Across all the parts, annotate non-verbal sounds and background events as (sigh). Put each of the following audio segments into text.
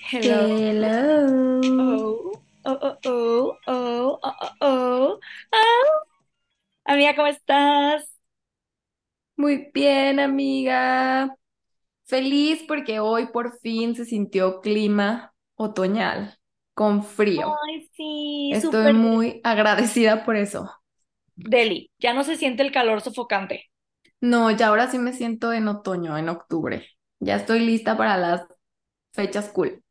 Hello. Hello. Oh, oh, oh, oh, Amiga, ¿cómo estás? Muy bien, amiga. Feliz porque hoy por fin se sintió clima otoñal con frío. Ay, sí, Estoy muy agradecida por eso deli. Ya no se siente el calor sofocante. No, ya ahora sí me siento en otoño, en octubre. Ya estoy lista para las fechas cool.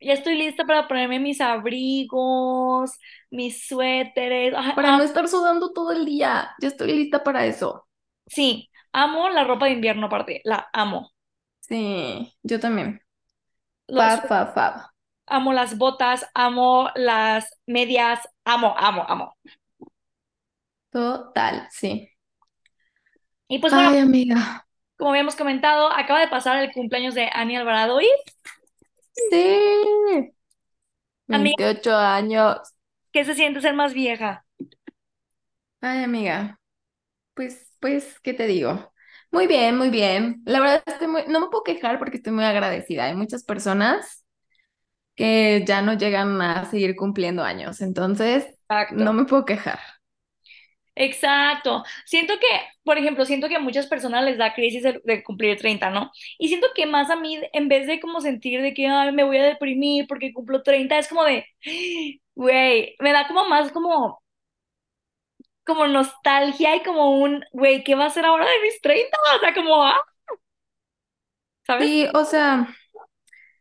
Ya estoy lista para ponerme mis abrigos, mis suéteres. Para ah, no estar sudando todo el día. Ya estoy lista para eso. sí, amo la ropa de invierno aparte, la amo. Sí, yo también. Los, Fab, fab, fab. amo las botas, amo las medias, amo, amo, amo. Total, sí. Y pues bueno, Ay, amiga. como habíamos comentado, acaba de pasar el cumpleaños de Annie Alvarado y, Sí. amiga, 28 años. ¿qué se siente ser más vieja? Ay, amiga, pues, pues, ¿qué te digo? Muy bien, muy bien. La verdad estoy muy, no me puedo quejar porque estoy muy agradecida. Hay muchas personas que ya no llegan a seguir cumpliendo años, entonces Exacto. no me puedo quejar. Exacto. Siento que, por ejemplo, siento que a muchas personas les da crisis de, cumplir 30, ¿no? Y siento que más a mí, en vez de como sentir de que "Ay, me voy a deprimir porque cumplo 30, es como de, (gasps) güey, me da como más como, como nostalgia y como un, güey, ¿qué va a ser ahora de mis 30? O sea, como, ah, ¿sabes? Sí, o sea,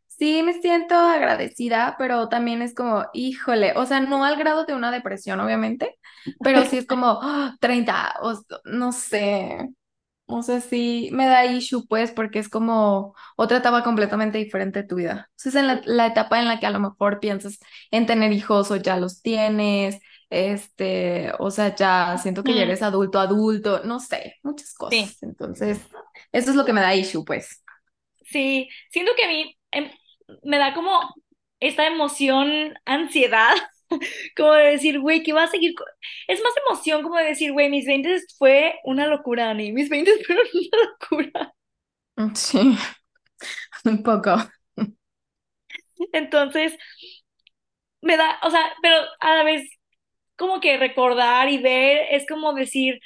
sí me siento agradecida, pero también es como, híjole, o sea, no al grado de una depresión, obviamente, pero sí es como, "Ah, 30, o no sé. O sea, sí me da issue, pues, porque es como otra etapa completamente diferente de tu vida. Es en la, la etapa en la que a lo mejor piensas en tener hijos o ya los tienes, este, o sea, ya siento que ya eres adulto, adulto, no sé, muchas sí, cosas. Entonces, eso es lo que me da issue, pues. sí, siento que a mí em, me da como esta emoción, ansiedad (laughs) Como de decir, güey, ¿qué va a seguir? Es más emoción como de decir, güey, mis 20 fue una locura, Ani. Mis 20 (laughs) fueron una locura. Mm, Sí, (laughs) un poco. Entonces, me da, o sea, pero a la vez, como que recordar y ver, es como decir,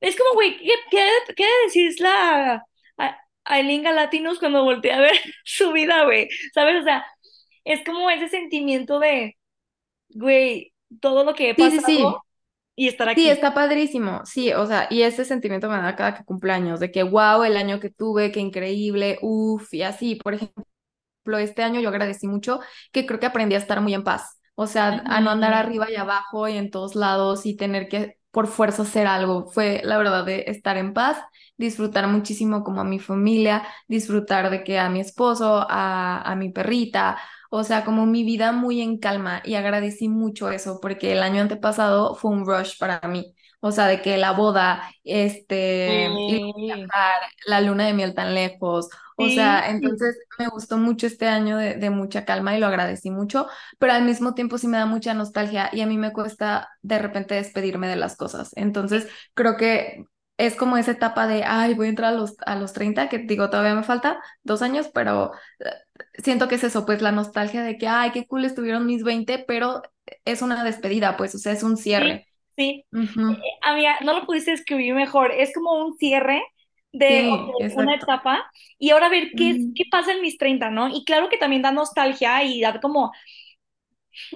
es como, güey, ¿qué, qué, qué ha de decir la a- Aileen Galatinos cuando voltea a ver su vida, güey? ¿Sabes? O sea, es como ese sentimiento de, güey, todo lo que he Sí, sí, pasado sí. y estar Sí, aquí. está padrísimo. Sí, o sea, y ese sentimiento me da cada que cumpleaños, de que wow, el año que tuve, qué increíble, uff, y así, por ejemplo. este año yo agradecí mucho que creo que aprendí a estar muy en paz, o sea, a no andar arriba y abajo y en todos lados y tener que por fuerza hacer algo. Fue la verdad de estar en paz, disfrutar muchísimo como a mi familia, disfrutar de que a mi esposo, a, a mi perrita, o sea, como mi vida muy en calma y agradecí mucho eso porque el año antepasado fue un rush para mí. O sea, de que la boda, este, Sí. viajar, la luna de miel tan lejos, o Sí, sea, entonces me gustó mucho este año de, de mucha calma y lo agradecí mucho, pero al mismo tiempo sí me da mucha nostalgia y a mí me cuesta de repente despedirme de las cosas. Entonces creo que es como esa etapa de, ay, voy a entrar a los, a los 30 que digo, todavía me falta dos años, pero eh, siento que es eso, pues la nostalgia de que, ay, qué cool estuvieron mis 20 pero es una despedida, pues, o sea, es un sí, cierre. sí. Eh, Ujú. Amiga, no lo pudiste escribir mejor. Es como un cierre de Sí, una etapa y ahora ver qué, es- Ujú. qué pasa en mis 30, ¿no? Y claro que también da nostalgia y da como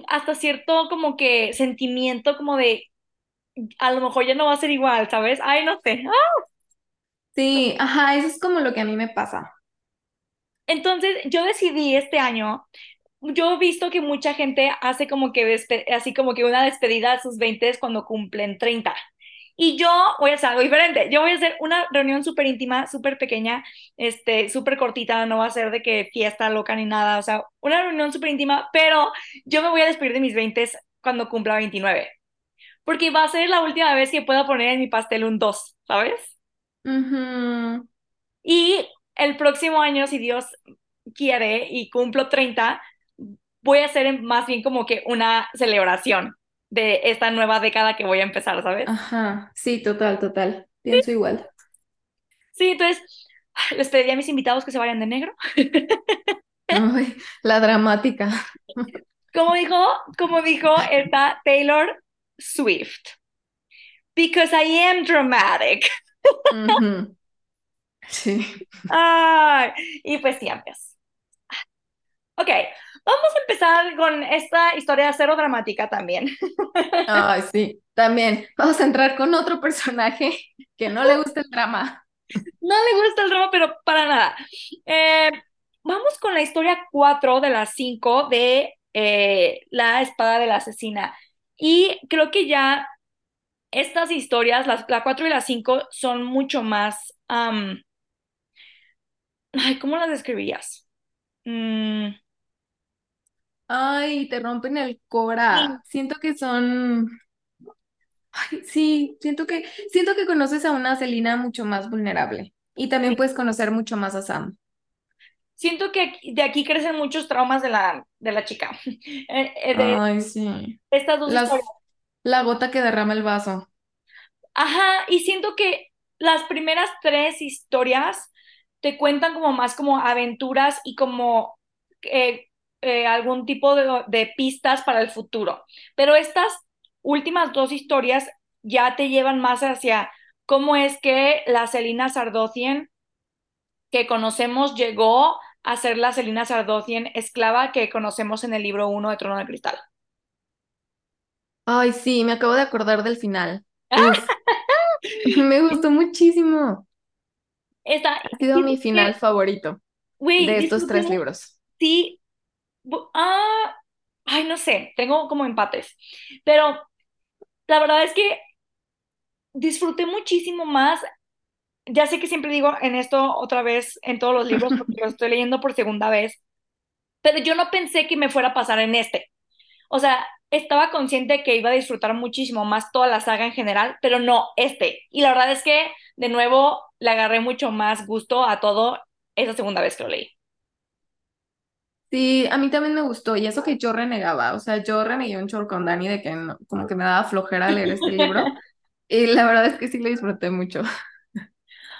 hasta cierto como que sentimiento como de a lo mejor ya no va a ser igual, ¿sabes? Ay, no sé. Ah. Sí, ajá, eso es como lo que a mí me pasa. Entonces, yo decidí este año yo he visto que mucha gente hace como que así como que una despedida a sus 20 cuando cumplen 30. Y yo voy a hacer algo diferente. Yo voy a hacer una reunión súper íntima, súper pequeña, este, súper cortita, no va a ser de que fiesta loca ni nada, o sea, una reunión súper íntima, pero yo me voy a despedir de mis 20 cuando cumpla 29, porque va a ser la última vez que pueda poner en mi pastel un 2, ¿sabes? Ujú. Y el próximo año, si Dios quiere y cumplo 30, voy a hacer más bien como que una celebración de esta nueva década que voy a empezar, ¿sabes? Ajá, sí, total, total. pienso igual. Sí, entonces les pediría a mis invitados que se vayan de negro. (laughs) Ay, la dramática. Como dijo, como dijo esta Taylor Swift. Because I am dramatic. Sí. Ay, y pues sí. Ok, vamos a empezar con esta historia cero dramática también. Ay, sí. También vamos a entrar con otro personaje que no le gusta el drama. No le gusta el drama, pero para nada. Eh, vamos con la historia 4 de las 5 de eh, La espada de la asesina. Y creo que ya estas historias, las, la 4 y la 5, son mucho más... ay, ¿cómo las describirías? Mm, Ay, te rompen el cora. Siento que son. Ay, sí, siento que siento que conoces a una Selena mucho más vulnerable. Y también puedes conocer mucho más a Sam. siento que de aquí crecen muchos traumas de la, de la chica. (laughs) Eh, eh, de Ay, sí. estas dos Las, historias. la gota que derrama el vaso. Ajá, y siento que las primeras tres historias te cuentan como más como aventuras y como eh, eh, algún tipo de, de pistas para el futuro. Pero estas últimas dos historias ya te llevan más hacia cómo es que la Celina Sardotien que conocemos llegó a ser la Celina Sardotien esclava que conocemos en el libro 1 de Trono de Cristal. Ay, sí, me acabo de acordar del final. (laughs) (laughs) Me gustó muchísimo. Esta, Ha sido mi final favorito de estos tres libros. Sí, ah, ay, no sé, tengo como empates, pero la verdad es que disfruté muchísimo más. Ya sé que siempre digo en esto otra vez en todos los libros porque lo estoy leyendo por segunda vez, pero yo no pensé que me fuera a pasar en este. O sea, estaba consciente que iba a disfrutar muchísimo más toda la saga en general, pero no este. Y la verdad es que de nuevo le agarré mucho más gusto a todo esa segunda vez que lo leí. Sí, a mí también me gustó, y eso que yo renegaba, o sea, yo renegué un chorro con Dani de que no- como que me daba flojera leer este (laughs) libro, y la verdad es que sí lo disfruté mucho. (laughs)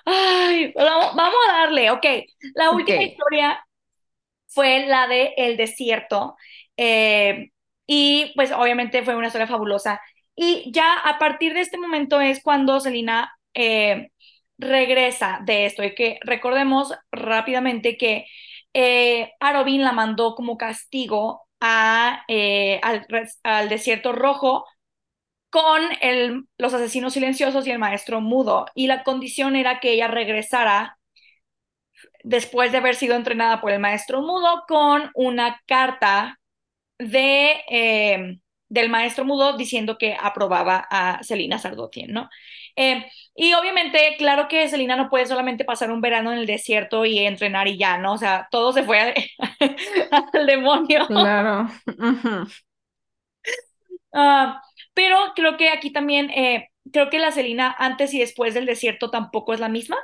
Ay, vamos, vamos a darle, ok. La última historia fue la de El Desierto. eh, y pues obviamente fue una historia fabulosa. Y ya a partir de este momento es cuando Selina eh, regresa de esto. Y que recordemos rápidamente que eh, la mandó como castigo eh, al, Desierto Rojo con los asesinos silenciosos y el maestro mudo. Y la condición era que ella regresara después de haber sido entrenada por el maestro mudo con una carta eh, del maestro mudo diciendo que aprobaba a Celina Sardotien, ¿no? Eh, y obviamente, claro que Celina no puede solamente pasar un verano en el desierto y entrenar y ya, ¿no? O sea, todo se fue al, (laughs) al demonio. Claro. Ujú. (laughs) Ah, pero creo que aquí también, eh, creo que la Celina antes y después del desierto tampoco es la misma.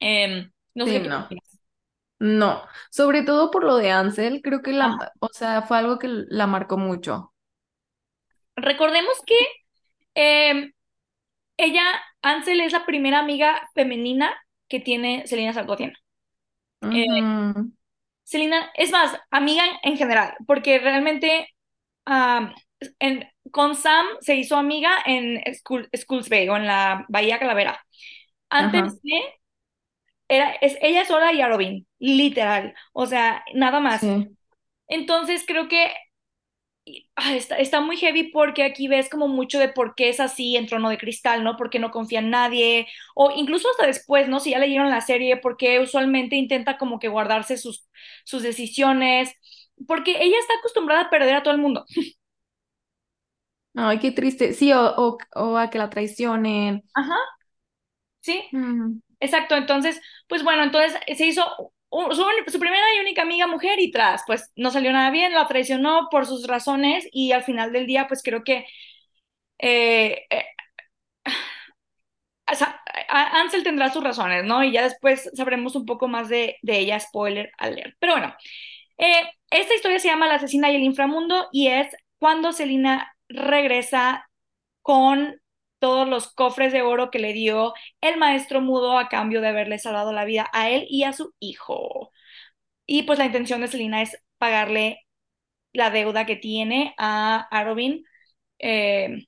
Em, no Sí, sé qué no. No, sobre todo por lo de Ansel, creo que Ah, la, o sea, fue algo que la marcó mucho. recordemos que em, ella, Ansel, es la primera amiga femenina que tiene Celina Sargotien. Eh, Ujú. Celina, es más, amiga en, en general, porque realmente en- con Sam se hizo amiga en Skull, Skulls Bay o en la Bahía Calavera. Antes de, era, es, ella sola y Arobin, literal, o sea, nada más. sí. Entonces creo que está, está muy heavy porque aquí ves como mucho de por qué es así en Trono de Cristal, ¿no? Porque no confía en nadie, o incluso hasta después, ¿no? Si ya leyeron la serie, porque usualmente intenta como que guardarse sus, sus decisiones, porque ella está acostumbrada a perder a todo el mundo. Ay, qué triste. Sí, o, o, o a que la traicionen. Ajá, sí, Mm, exacto. Entonces, pues bueno, entonces se hizo su, primera y única amiga mujer y tras, pues no salió nada bien, la traicionó por sus razones y al final del día, pues creo que eh, eh, Ansel tendrá sus razones, ¿no? Y ya después sabremos un poco más de, de ella, spoiler alert. Pero bueno, eh, esta historia se llama La asesina y el inframundo y es cuando Selina regresa con todos los cofres de oro que le dio el maestro mudo a cambio de haberle salvado la vida a él y a su hijo. Y pues la intención de Selina es pagarle la deuda que tiene a Arobin, eh,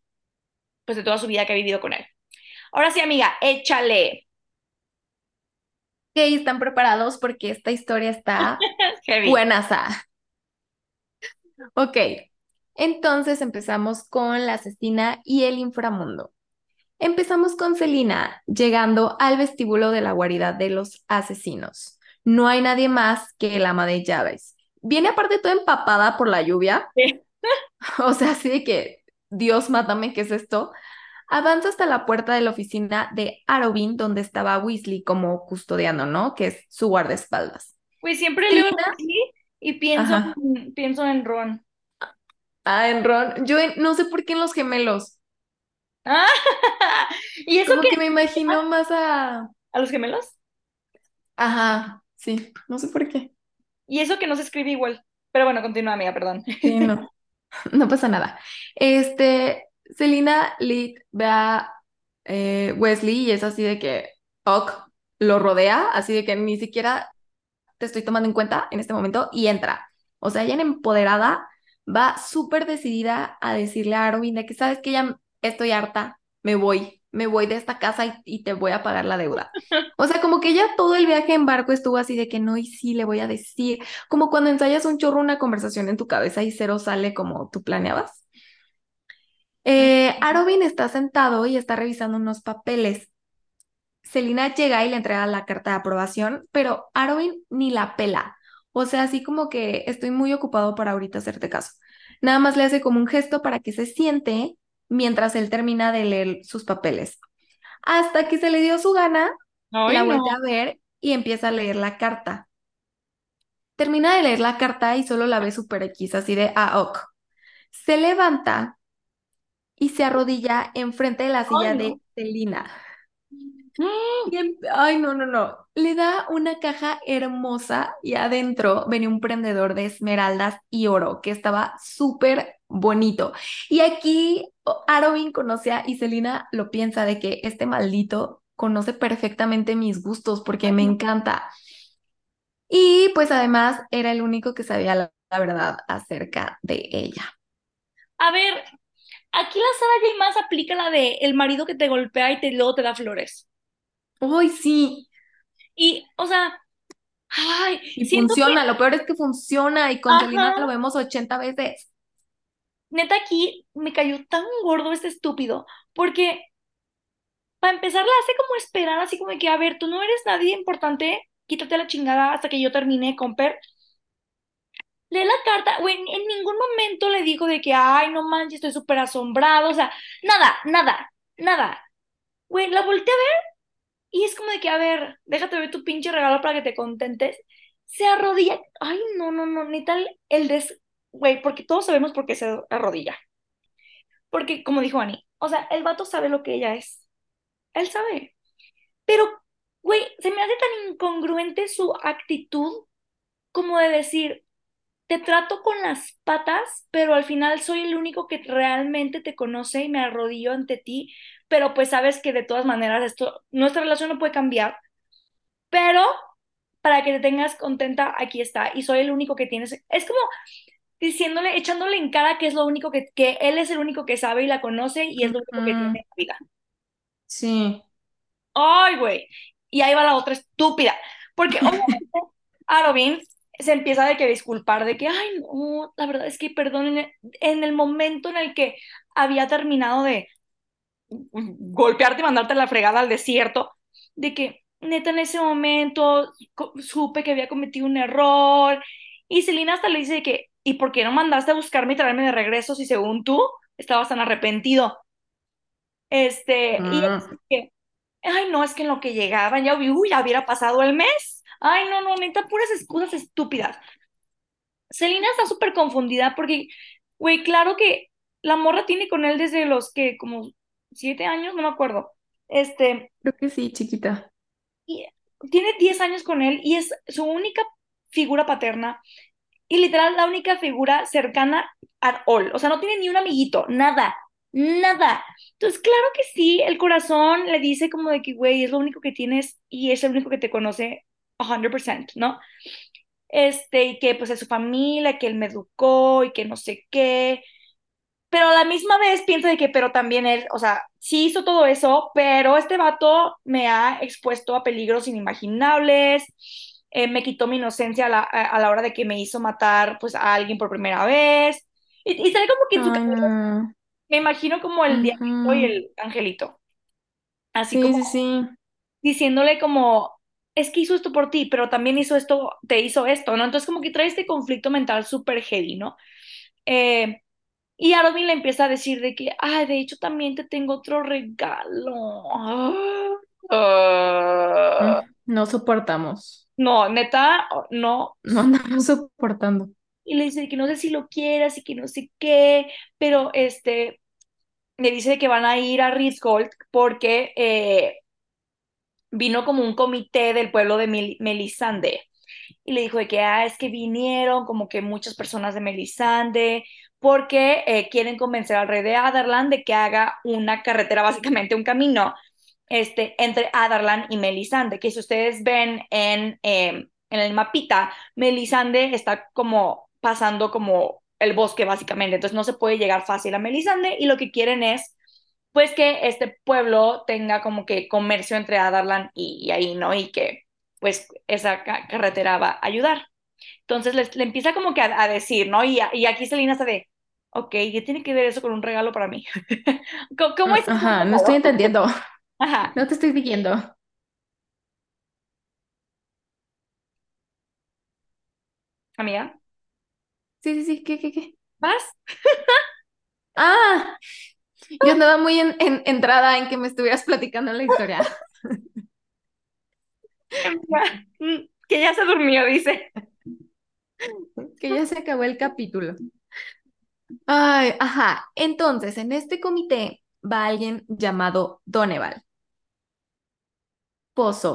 pues de toda su vida que ha vivido con él. Ahora sí, amiga, échale. Ok, están preparados porque esta historia está (laughs) buenaza. Ok, entonces empezamos con la asesina y el inframundo. Empezamos con Celina llegando al vestíbulo de la guarida de los asesinos. No hay nadie más que el ama de llaves. Viene aparte toda empapada por la lluvia. Sí. (laughs) O sea, así de que, Dios, mátame, ¿qué es esto? Avanza hasta la puerta de la oficina de Arobin, donde estaba Weasley como custodiano, ¿no? Que es su guardaespaldas. Pues siempre leo así y pienso, en- pienso en Ron. Ah, en Ron. Yo en- no sé por qué en los gemelos. Ah, (laughs) y eso Como que que me imagino más a... a los gemelos Ajá, sí, no sé por qué. y eso que no se escribe igual. Pero bueno, continúa, amiga, perdón. Sí, no, (laughs) no pasa nada. Este, Selina Lee ve a eh, Wesley y es así de que Ok lo rodea, así de que ni siquiera te estoy tomando en cuenta en este momento y entra. O sea, ella en empoderada va súper decidida a decirle a Arobin de que sabes que ya estoy harta, me voy, me voy de esta casa y, y te voy a pagar la deuda. (laughs) O sea, como que ella todo el viaje en barco estuvo así de que no, y sí, le voy a decir, como cuando ensayas un chorro una conversación en tu cabeza y cero sale como tú planeabas. Eh, Arobin está sentado y está revisando unos papeles. Selina llega y le entrega la carta de aprobación, pero Arobin ni la pela. O sea, así como que estoy muy ocupado para ahorita hacerte caso. Nada más le hace como un gesto para que se siente mientras él termina de leer sus papeles. Hasta que se le dio su gana, Ay, la no. voltea a ver y empieza a leer la carta. Termina de leer la carta y solo la ve super X, así de, ah, ok. Se levanta y se arrodilla enfrente de la silla Ay, de no. (gasps) Y em- Ay, no, no, no. Le da una caja hermosa y adentro venía un prendedor de esmeraldas y oro que estaba súper bonito. Y aquí Arobin conoce a y Selina lo piensa de que este maldito conoce perfectamente mis gustos porque me encanta. Y pues además era el único que sabía la, la verdad acerca de ella. A ver, aquí la Sara J. Maas aplica la de el marido que te golpea y te, luego te da flores. ¡Ay, sí! Y, o sea, ay, Y que funciona, lo peor es que funciona y con Selina Ajá. lo vemos 80 veces. Neta aquí me cayó tan gordo este estúpido, porque para empezar la hace como esperar, así como que, a ver, tú no eres nadie importante, quítate la chingada hasta que yo termine con Per. Lee la carta, güey, en, ningún momento le dijo de que, ay, no manches, estoy súper asombrado, o sea, nada, nada, nada. Güey, la volteé a ver y es como de que, a ver, déjate ver tu pinche regalo para que te contentes. Se arrodilla, ay, no, no, no, neta, el, el des, güey, porque todos sabemos por qué se arrodilla. Porque, como dijo Ani, o sea, el vato sabe lo que ella es. Él sabe. Pero, güey, se me hace tan incongruente su actitud como de decir, te trato con las patas, pero al final soy el único que realmente te conoce y me arrodillo ante ti, pero pues sabes que de todas maneras esto, nuestra relación no puede cambiar, pero para que te tengas contenta, aquí está, y soy el único que tienes. Es como diciéndole, echándole en cara que es lo único que, que él es el único que sabe y la conoce y es lo único que tiene en la vida. Sí. Ay, güey. Y ahí va la otra estúpida. Porque obviamente (laughs) Arobin se empieza de que disculpar, de que, ay, no, la verdad es que perdón, en el, en el momento en el que había terminado de golpearte y mandarte la fregada al desierto, de que neta en ese momento supe que había cometido un error. Y Selina hasta le dice que, ¿y por qué no mandaste a buscarme y traerme de regreso si según tú estabas tan arrepentido? Este, y es que, ay, no, es que en lo que llegaban ya, uy, ya hubiera pasado el mes. Ay, no, no, neta, puras excusas estúpidas. Selina está súper confundida porque, güey, claro que la morra tiene con él desde los que, como siete años, no me acuerdo. Este, creo que sí, chiquita. y tiene 10 años con él y es su única figura paterna y literal la única figura cercana at all. O sea, no tiene ni un amiguito, nada, nada. Entonces, claro que sí, el corazón le dice como de que, güey, es lo único que tienes y es el único que te conoce 100%, ¿no? Este, y que pues es su familia, que él me educó y que no sé qué. Pero a la misma vez pienso de que, pero también él, o sea, sí hizo todo eso, pero este vato me ha expuesto a peligros inimaginables, eh, me quitó mi inocencia a la, a, la, hora de que me hizo matar pues a alguien por primera vez. Y, y sale como que en su cabeza, me imagino como el diablito y el angelito. Así sí, como sí, sí. diciéndole como, es que hizo esto por ti, pero también hizo esto, te hizo esto, ¿no? Entonces como que trae este conflicto mental súper heavy, ¿no? Eh, y a Robin le empieza a decir de que, ah, de hecho también te tengo otro regalo. No soportamos. No, neta, no. No andamos soportando. Y le dice que no sé si lo quieras y que no sé qué, pero este, le dice que van a ir a Ritz-Gold porque eh, vino como un comité del pueblo de Mel Melisande. Y le dijo de que, ah, es que vinieron como que muchas personas de Melisande porque eh, quieren convencer al rey de Adarlan de que haga una carretera, básicamente un camino, este, entre Adarlan y Melisande, que si ustedes ven en, eh, en el mapita, Melisande está como pasando como el bosque, básicamente, entonces no se puede llegar fácil a Melisande y lo que quieren es pues que este pueblo tenga como que comercio entre Adarlan y, y ahí, ¿no? Y que pues esa ca carretera va a ayudar. Entonces le, le empieza como que a, a decir, ¿no? Y, y, aquí Selina está de, ok, ¿qué tiene que ver eso con un regalo para mí? (laughs) ¿Cómo, ¿Cómo, es? Ajá, no estoy entendiendo. (laughs) Ajá. No te estoy siguiendo. Amiga. Sí, sí, sí, ¿qué, qué, qué? ¿Vas? (laughs) ah, yo andaba muy en, en, entrada en que me estuvieras platicando la historia. (laughs) que ya se durmió, dice. (laughs) Que ya se acabó el capítulo. Ay, ajá. Entonces, en este comité va alguien llamado Doneval. Pozo.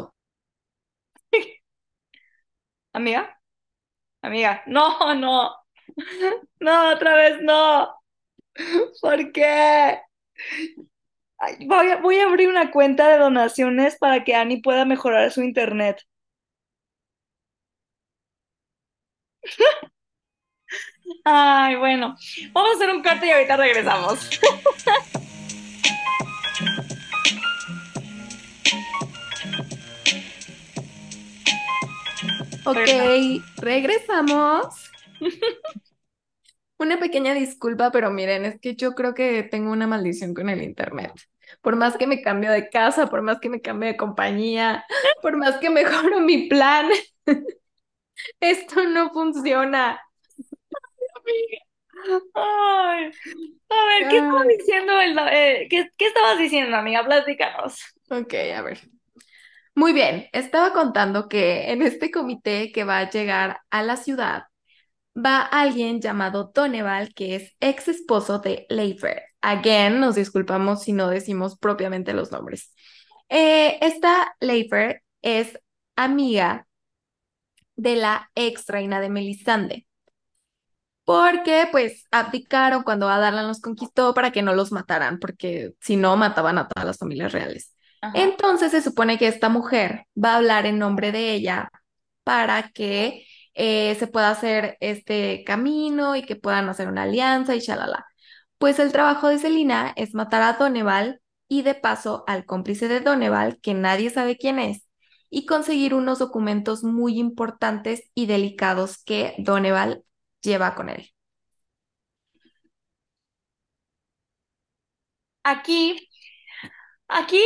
(laughs) Amiga. Amiga. No, no. (laughs) No, otra vez no. (laughs) ¿Por qué? Voy, voy a abrir una cuenta de donaciones para que Annie pueda mejorar su internet. Ay, bueno, vamos a hacer un corte y ahorita regresamos. Ok, regresamos. Una pequeña disculpa, pero miren, es que yo creo que tengo una maldición con el internet. Por más que me cambio de casa, por más que me cambie de compañía, por más que mejoro mi plan, (laughs) esto no funciona. Ay, a ver, ¿qué estabas diciendo? El, eh, ¿qué, ¿qué, estabas diciendo, amiga? Platícanos. Ok, a ver. Muy bien, estaba contando que en este comité que va a llegar a la ciudad va alguien llamado Doneval, que es ex esposo de Leifer. Again, nos disculpamos si no decimos propiamente los nombres. Eh, esta Leifer es amiga de la ex reina de Melisande porque pues abdicaron cuando Adarlan los conquistó para que no los mataran, porque si no mataban a todas las familias reales. Ajá. Entonces se supone que esta mujer va a hablar en nombre de ella para que eh, se pueda hacer este camino y que puedan hacer una alianza y shalala. Pues el trabajo de Selina es matar a Doneval y de paso al cómplice de Doneval, que nadie sabe quién es, y conseguir unos documentos muy importantes y delicados que Doneval lleva con él. Aquí, aquí,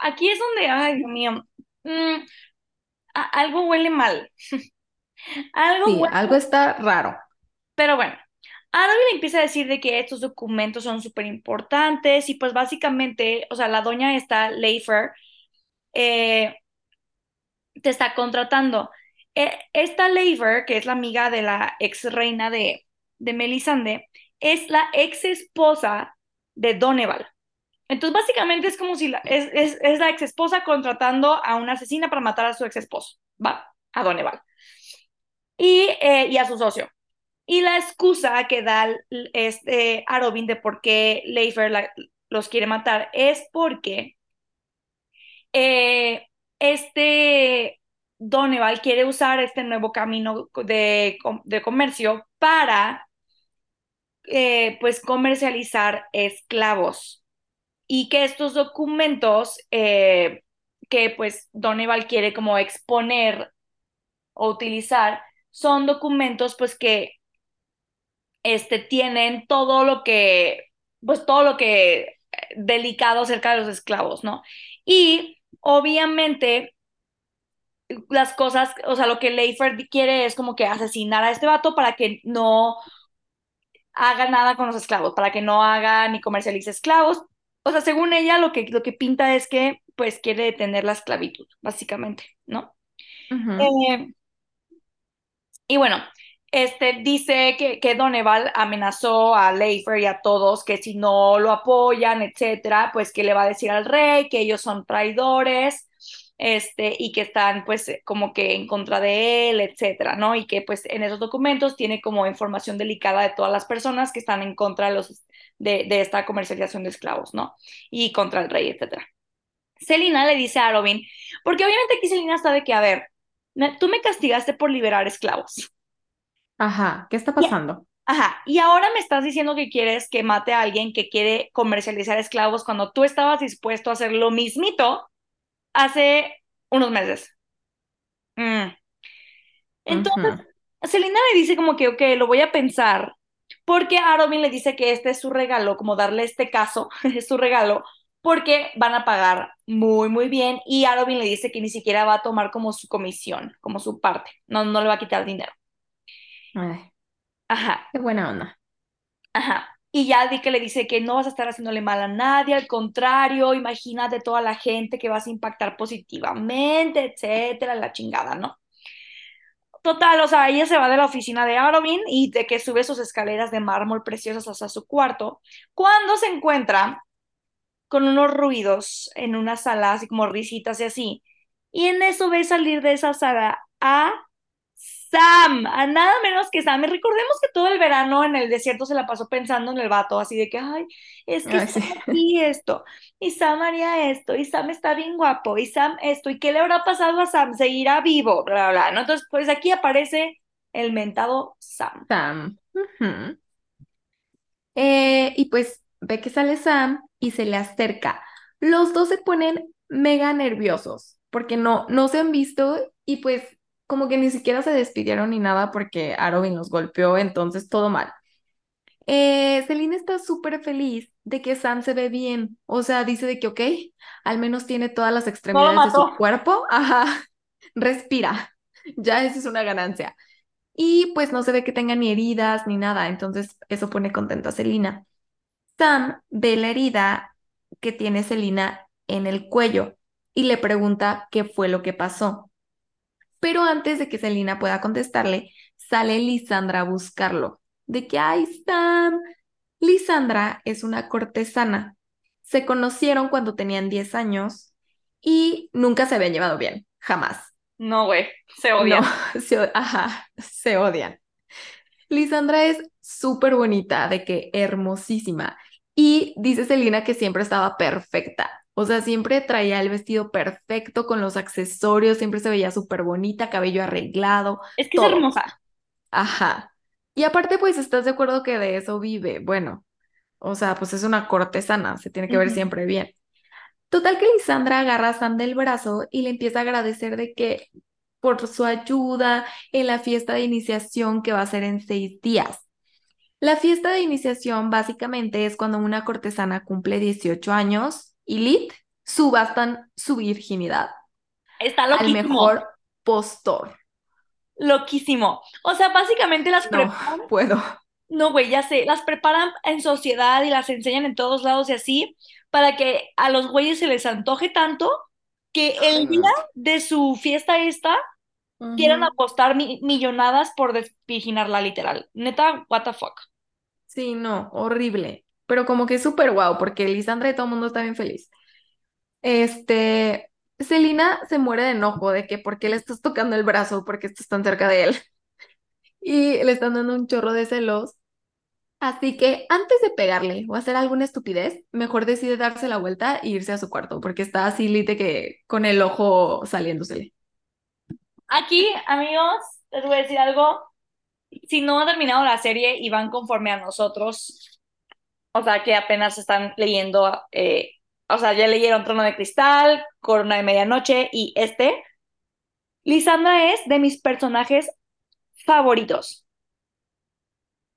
aquí es donde, ay, Dios mío, mm, algo huele mal. (laughs) algo, sí, huele... algo está raro. Pero bueno, Ahora le empieza a decir de que estos documentos son súper importantes y pues básicamente, o sea, la doña esta, Leifer, eh, te está contratando. Eh, esta Leifer, que es la amiga de la ex reina de, de Melisande, es la ex esposa de Doneval. Entonces, básicamente es como si es, es, la ex esposa contratando a una asesina para matar a su ex esposo, va, a Doneval. Y, eh, y a su socio. Y la excusa que da este Arobin de por qué Leifer los quiere matar es porque eh, este Doneval quiere usar este nuevo camino de, de comercio para eh, pues comercializar esclavos y que estos documentos eh, que pues Doneval quiere como exponer o utilizar son documentos pues que este, tienen todo lo que, pues todo lo que eh, delicado acerca de los esclavos, ¿no? Y obviamente las cosas, o sea, lo que Leifer quiere es como que asesinar a este vato para que no haga nada con los esclavos, para que no haga ni comercialice esclavos. O sea, según ella, lo que, lo que pinta es que, pues, quiere detener la esclavitud, básicamente, ¿no? eh, y bueno, este, dice que, que Doneval amenazó a Leifer y a todos que si no lo apoyan, etcétera, pues que le va a decir al rey que ellos son traidores, este, y que están pues como que en contra de él, etcétera, ¿no? Y que pues en esos documentos tiene como información delicada de todas las personas que están en contra de, los, de, de esta comercialización de esclavos, ¿no? Y contra el rey, etcétera. Selina le dice a Robin, porque obviamente aquí Selina de que, a ver, tú me castigaste por liberar esclavos. Ajá, ¿qué está pasando? ajá, y ahora me estás diciendo que quieres que mate a alguien que quiere comercializar esclavos cuando tú estabas dispuesto a hacer lo mismito hace unos meses. Mm. Entonces, Selina le dice como que, ok, lo voy a pensar, porque a Robin le dice que este es su regalo, como darle este caso, (laughs) es su regalo, porque van a pagar muy, muy bien, y Arobin le dice que ni siquiera va a tomar como su comisión, como su parte, no, no le va a quitar dinero. Ajá. Qué buena onda. Ajá. Y ya di que le dice que no vas a estar haciéndole mal a nadie, al contrario, imagínate toda la gente que vas a impactar positivamente, etcétera, la chingada, ¿no? Total, o sea, ella se va de la oficina de Arobin y de que sube sus escaleras de mármol preciosas hasta su cuarto, cuando se encuentra con unos ruidos en una sala, así como risitas y así. Y en eso ve salir de esa sala a Sam, a nada menos que Sam. Y recordemos que todo el verano en el desierto se la pasó pensando en el vato, así de que, ay, es que y esto, y Sam haría esto, y Sam está bien guapo, y Sam esto, y qué le habrá pasado a Sam, seguirá vivo, bla, bla, bla. ¿no? Entonces, pues aquí aparece el mentado Sam. Sam. Eh, y pues ve que sale Sam y se le acerca. Los dos se ponen mega nerviosos porque no, no se han visto y pues como que ni siquiera se despidieron ni nada porque Arobin los golpeó, entonces todo mal. Eh, Celine está súper feliz de que Sam se ve bien, o sea, dice de que, ok, al menos tiene todas las extremidades de su cuerpo, (laughs) ajá, respira, ya esa es una ganancia. Y pues no se ve que tenga ni heridas ni nada, entonces eso pone contenta a Selina. Sam ve la herida que tiene Selina en el cuello y le pregunta qué fue lo que pasó. Pero antes de que Selina pueda contestarle, sale Lisandra a buscarlo. De que, ay, Sam. Lisandra es una cortesana. Se conocieron cuando tenían 10 años y nunca se habían llevado bien, jamás. No, güey, se odian. (laughs) se, ajá, se odian. Lisandra es súper bonita, de que hermosísima. Y dice Selina que siempre estaba perfecta. O sea, siempre traía el vestido perfecto con los accesorios, siempre se veía súper bonita, cabello arreglado. Es que es hermosa. Ajá. Y aparte, pues, ¿estás de acuerdo que de eso vive? Bueno, o sea, pues es una cortesana, se tiene que ver siempre bien. Total que Lisandra agarra a Sam del brazo y le empieza a agradecer de que por su ayuda en la fiesta de iniciación que va a ser en seis días. La fiesta de iniciación básicamente es cuando una cortesana cumple 18 años y Lit subastan su virginidad. Está loquísimo. Al mejor postor. Loquísimo. O sea, básicamente las preparan. (laughs) puedo. No, güey, ya sé. Las preparan en sociedad y las enseñan en todos lados y así, para que a los güeyes se les antoje tanto que el día de su fiesta esta quieran apostar millonadas por desvirginarla literal. Neta, what the fuck. Sí, no, horrible pero como que es súper guau, porque Lisandra y todo el mundo está bien feliz. Este, Celina se muere de enojo de que por qué le estás tocando el brazo, porque estás tan cerca de él. (laughs) y le están dando un chorro de celos. Así que antes de pegarle o hacer alguna estupidez, mejor decide darse la vuelta e irse a su cuarto, porque está así lite que con el ojo saliéndosele. Aquí, amigos, les voy a decir algo. Si no han terminado la serie y van conforme a nosotros, o sea, que apenas están leyendo, eh, o sea, ya leyeron Trono de Cristal, Corona de Medianoche y este, Lisandra es de mis personajes favoritos.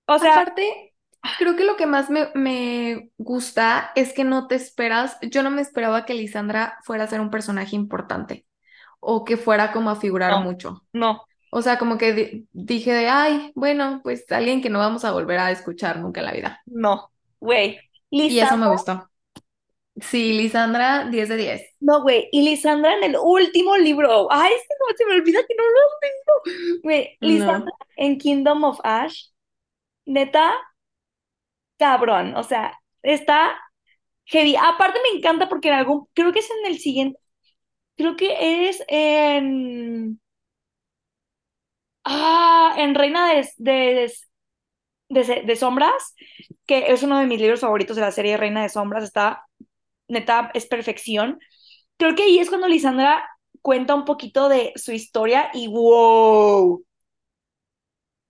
O sea, Aparte, creo que lo que más me, me gusta es que no te esperas, yo no me esperaba que Lisandra fuera a ser un personaje importante o que fuera como a figurar No. mucho. no, O sea, como que di- dije de, ay, bueno, pues alguien que no vamos a volver a escuchar nunca en la vida. no, güey. Y eso me gustó. Sí, Lisandra, 10 de 10. no, güey. Y Lisandra en el último libro. Ay, se me olvida que no lo tengo. Güey, Lisandra No. en Kingdom of Ash, neta, cabrón. O sea, está heavy. Aparte me encanta porque en algún, creo que es en el siguiente, creo que es en, ah, en Reina de, de, de, de Sombras, que es uno de mis libros favoritos de la serie Reina de Sombras. Está, neta, es perfección. Creo que ahí es cuando Lisandra cuenta un poquito de su historia y wow.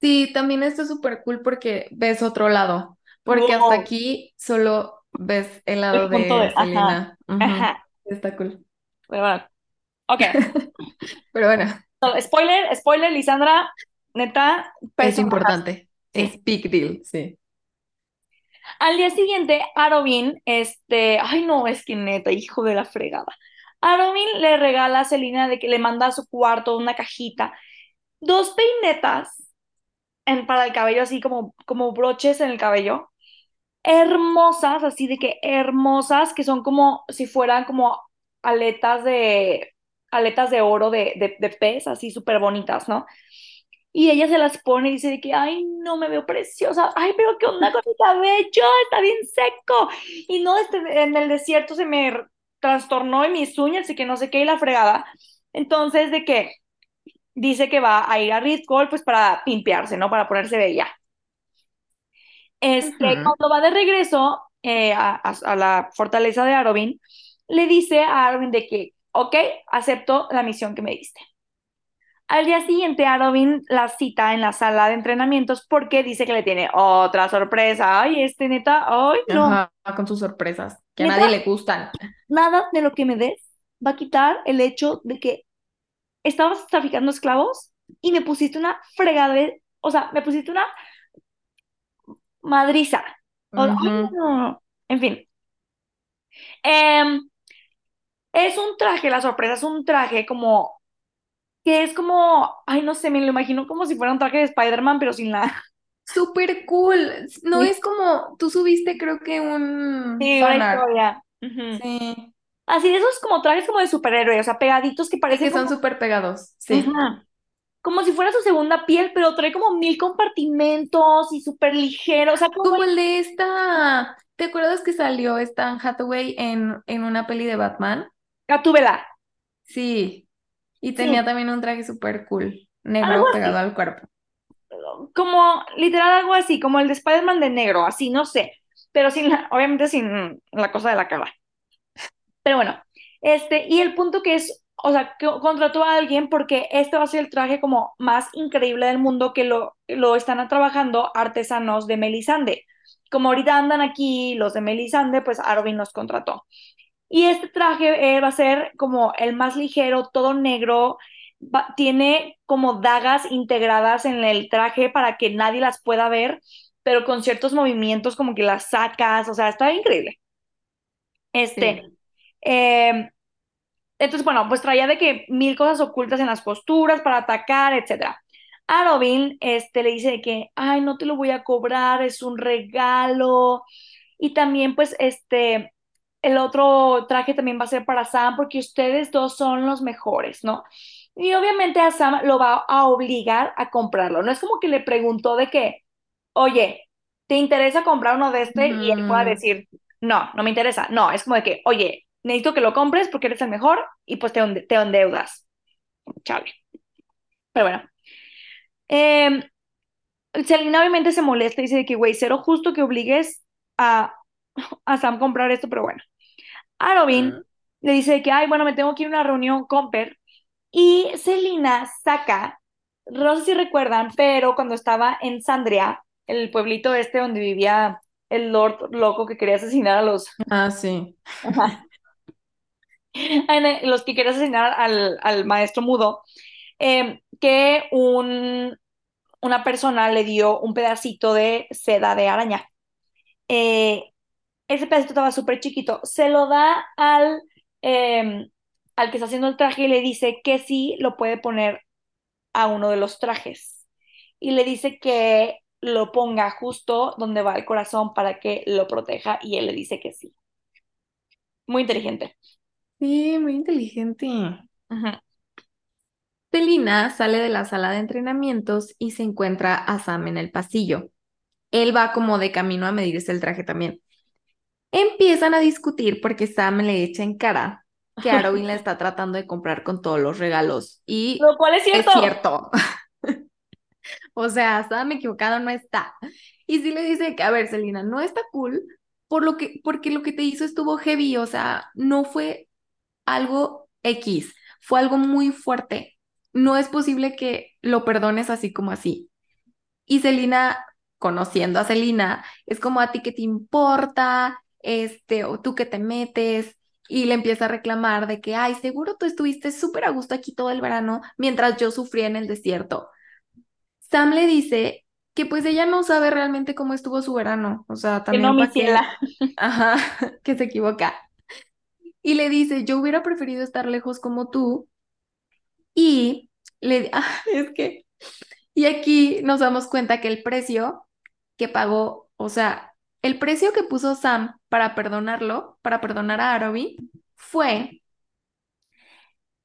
Sí, también está súper cool porque ves otro lado. Porque hasta aquí solo ves el lado El de, de ajá, Selena. Ajá. Está cool. Pero bueno, ok. (laughs) Pero bueno, spoiler, spoiler, Lisandra, neta, es importante. Es big deal, sí. Al día siguiente, Arobin, este, ay no, es que neta, hijo de la fregada. Arobin le regala a Selena de que le manda a su cuarto una cajita, dos peinetas en, para el cabello, así como, como broches en el cabello, hermosas, así de que hermosas, que son como si fueran como aletas de, aletas de oro de, de, de pez, así súper bonitas, ¿no? Y ella se las pone y dice de que, ay, no me veo preciosa, ay, pero qué onda con mi cabello, está bien seco. Y no, este, en el desierto se me trastornó en mis uñas y que no sé qué y la fregada. Entonces, de que dice que va a ir a Ritgold pues para pimpearse, ¿no? Para ponerse bella. Este, cuando va de regreso eh, a, a- a la fortaleza de Arobin, le dice a Arobin de que, ok, acepto la misión que me diste. Al día siguiente, Arobin la cita en la sala de entrenamientos porque dice que le tiene otra sorpresa. Ay, este neta, ay, no. Ajá, con sus sorpresas, que a nadie le gustan. nada de lo que me des va a quitar el hecho de que estabas traficando esclavos y me pusiste una fregada, o sea, me pusiste una madriza. En fin. Em, es un traje, la sorpresa es un traje como, que es como, ay, no sé, me lo imagino como si fuera un traje de Spider-Man, pero sin la, (laughs) Súper cool. No sí, es como, tú subiste creo que un sí, una. Sí, Así de esos como trajes como de superhéroe, o sea, pegaditos que parecen que son como, súper pegados. Sí. Como si fuera su segunda piel, pero trae como mil compartimentos y súper ligero, o sea, como Como el de esta, ¿te acuerdas que salió esta Anne Hathaway en, en una peli de Batman? Gatúbela. Sí, y Sí, tenía también un traje súper cool, negro pegado al cuerpo. como literal algo así, como el de Spider-Man de negro, así, no sé, pero sin la- obviamente sin la cosa de la cara. Pero bueno, este, y el punto que es, o sea, que contrató a alguien porque este va a ser el traje como más increíble del mundo que lo, lo están trabajando artesanos de Melisande. Como ahorita andan aquí los de Melisande, pues Arvin los contrató. Y este traje eh, va a ser como el más ligero, todo negro, va- tiene como dagas integradas en el traje para que nadie las pueda ver, pero con ciertos movimientos como que las sacas, o sea, está increíble. Este, Sí. eh, entonces, bueno, pues traía de que mil cosas ocultas en las costuras para atacar, etcétera. A Robin, este, le dice que, ay, no te lo voy a cobrar, es un regalo. Y también, pues, este, el otro traje también va a ser para Sam porque ustedes dos son los mejores, ¿no? Y obviamente a Sam lo va a obligar a comprarlo. No es como que le preguntó de que, oye, ¿te interesa comprar uno de este? Y él pueda Ujú. decir, no, no me interesa. No, es como de que, oye, necesito que lo compres porque eres el mejor y pues te, te endeudas. Chale. Pero bueno. Eh, Selena obviamente se molesta y dice de que, güey, cero justo que obligues a, a Sam a comprar esto, pero bueno. A Robin le dice que, ay, bueno, me tengo que ir a una reunión con Per. Y Selena saca, no sé si recuerdan, pero cuando estaba en Sandria, el pueblito este donde vivía el Lord loco que quería asesinar a los, Ah, sí. Los que quería asesinar al, al maestro mudo, eh, que un, una persona le dio un pedacito de seda de araña. Eh, ese pedacito estaba súper chiquito. Se lo da al, eh, al que está haciendo el traje y le dice que sí lo puede poner a uno de los trajes. Y le dice que lo ponga justo donde va el corazón para que lo proteja y él le dice que sí. Muy inteligente. Sí, muy inteligente. Ujú. Selina sale de la sala de entrenamientos y se encuentra a Sam en el pasillo. Él va como de camino a medirse el traje también. Empiezan a discutir porque Sam le echa en cara que (laughs) Arobin la está tratando de comprar con todos los regalos. Y Lo cual es es cierto. cierto. (laughs) O sea, Sam equivocado no está. Y sí le dice que, a ver, Selina, no está cool por lo que, porque lo que te hizo estuvo heavy, o sea, no fue algo X, fue algo muy fuerte. No es posible que lo perdones así como así. Y Selina, conociendo a Selina, es como a ti que te importa, este, o tú que te metes, y le empieza a reclamar de que, ay, seguro tú estuviste súper a gusto aquí todo el verano mientras yo sufría en el desierto. Sam le dice que pues ella no sabe realmente cómo estuvo su verano, o sea, Que no, también mi qué, ciela. (laughs) ajá, que se equivoca. Y le dice, yo hubiera preferido estar lejos como tú. Y le, ah, (laughs) es que, y aquí nos damos cuenta que el precio que pagó, o sea, el precio que puso Sam para perdonarlo, para perdonar a Arabi, fue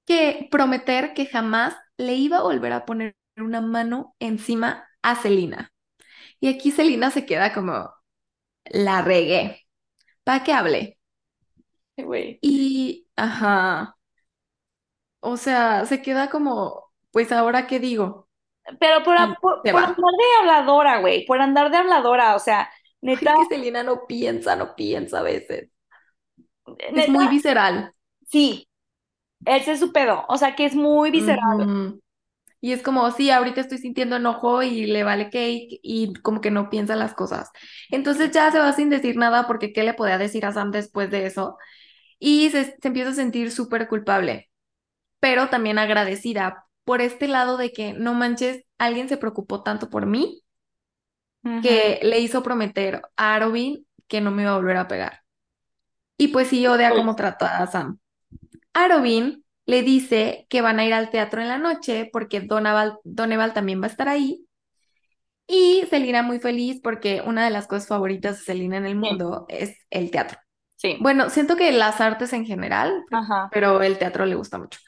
que prometer que jamás le iba a volver a poner una mano encima a Selina. Y aquí Selina se queda como, la regué. ¿Para qué hable? Güey. Y, ajá, o sea, se queda como, pues ahora qué digo. Pero por, por, por andar de habladora, güey, por andar de habladora, o sea, Neta, que Selina no piensa, no piensa a veces. Es muy visceral. sí, ese es su pedo, o sea, que es muy visceral. Y es como, sí, ahorita estoy sintiendo enojo y le vale cake y como que no piensa las cosas. Entonces ya se va sin decir nada porque ¿qué le podía decir a Sam después de eso? Y se, se empieza a sentir súper culpable, pero también agradecida por este lado de que, no manches, alguien se preocupó tanto por mí Que le hizo prometer a Arobin que no me iba a volver a pegar. Y pues sí odia cómo trató a Sam. Arobin le dice que van a ir al teatro en la noche porque Donaval, Doneval también va a estar ahí. Y Selina muy feliz porque una de las cosas favoritas de Selina en el Sí. mundo es el teatro. Sí, Bueno, siento que las artes en general, ajá. pero el teatro le gusta mucho.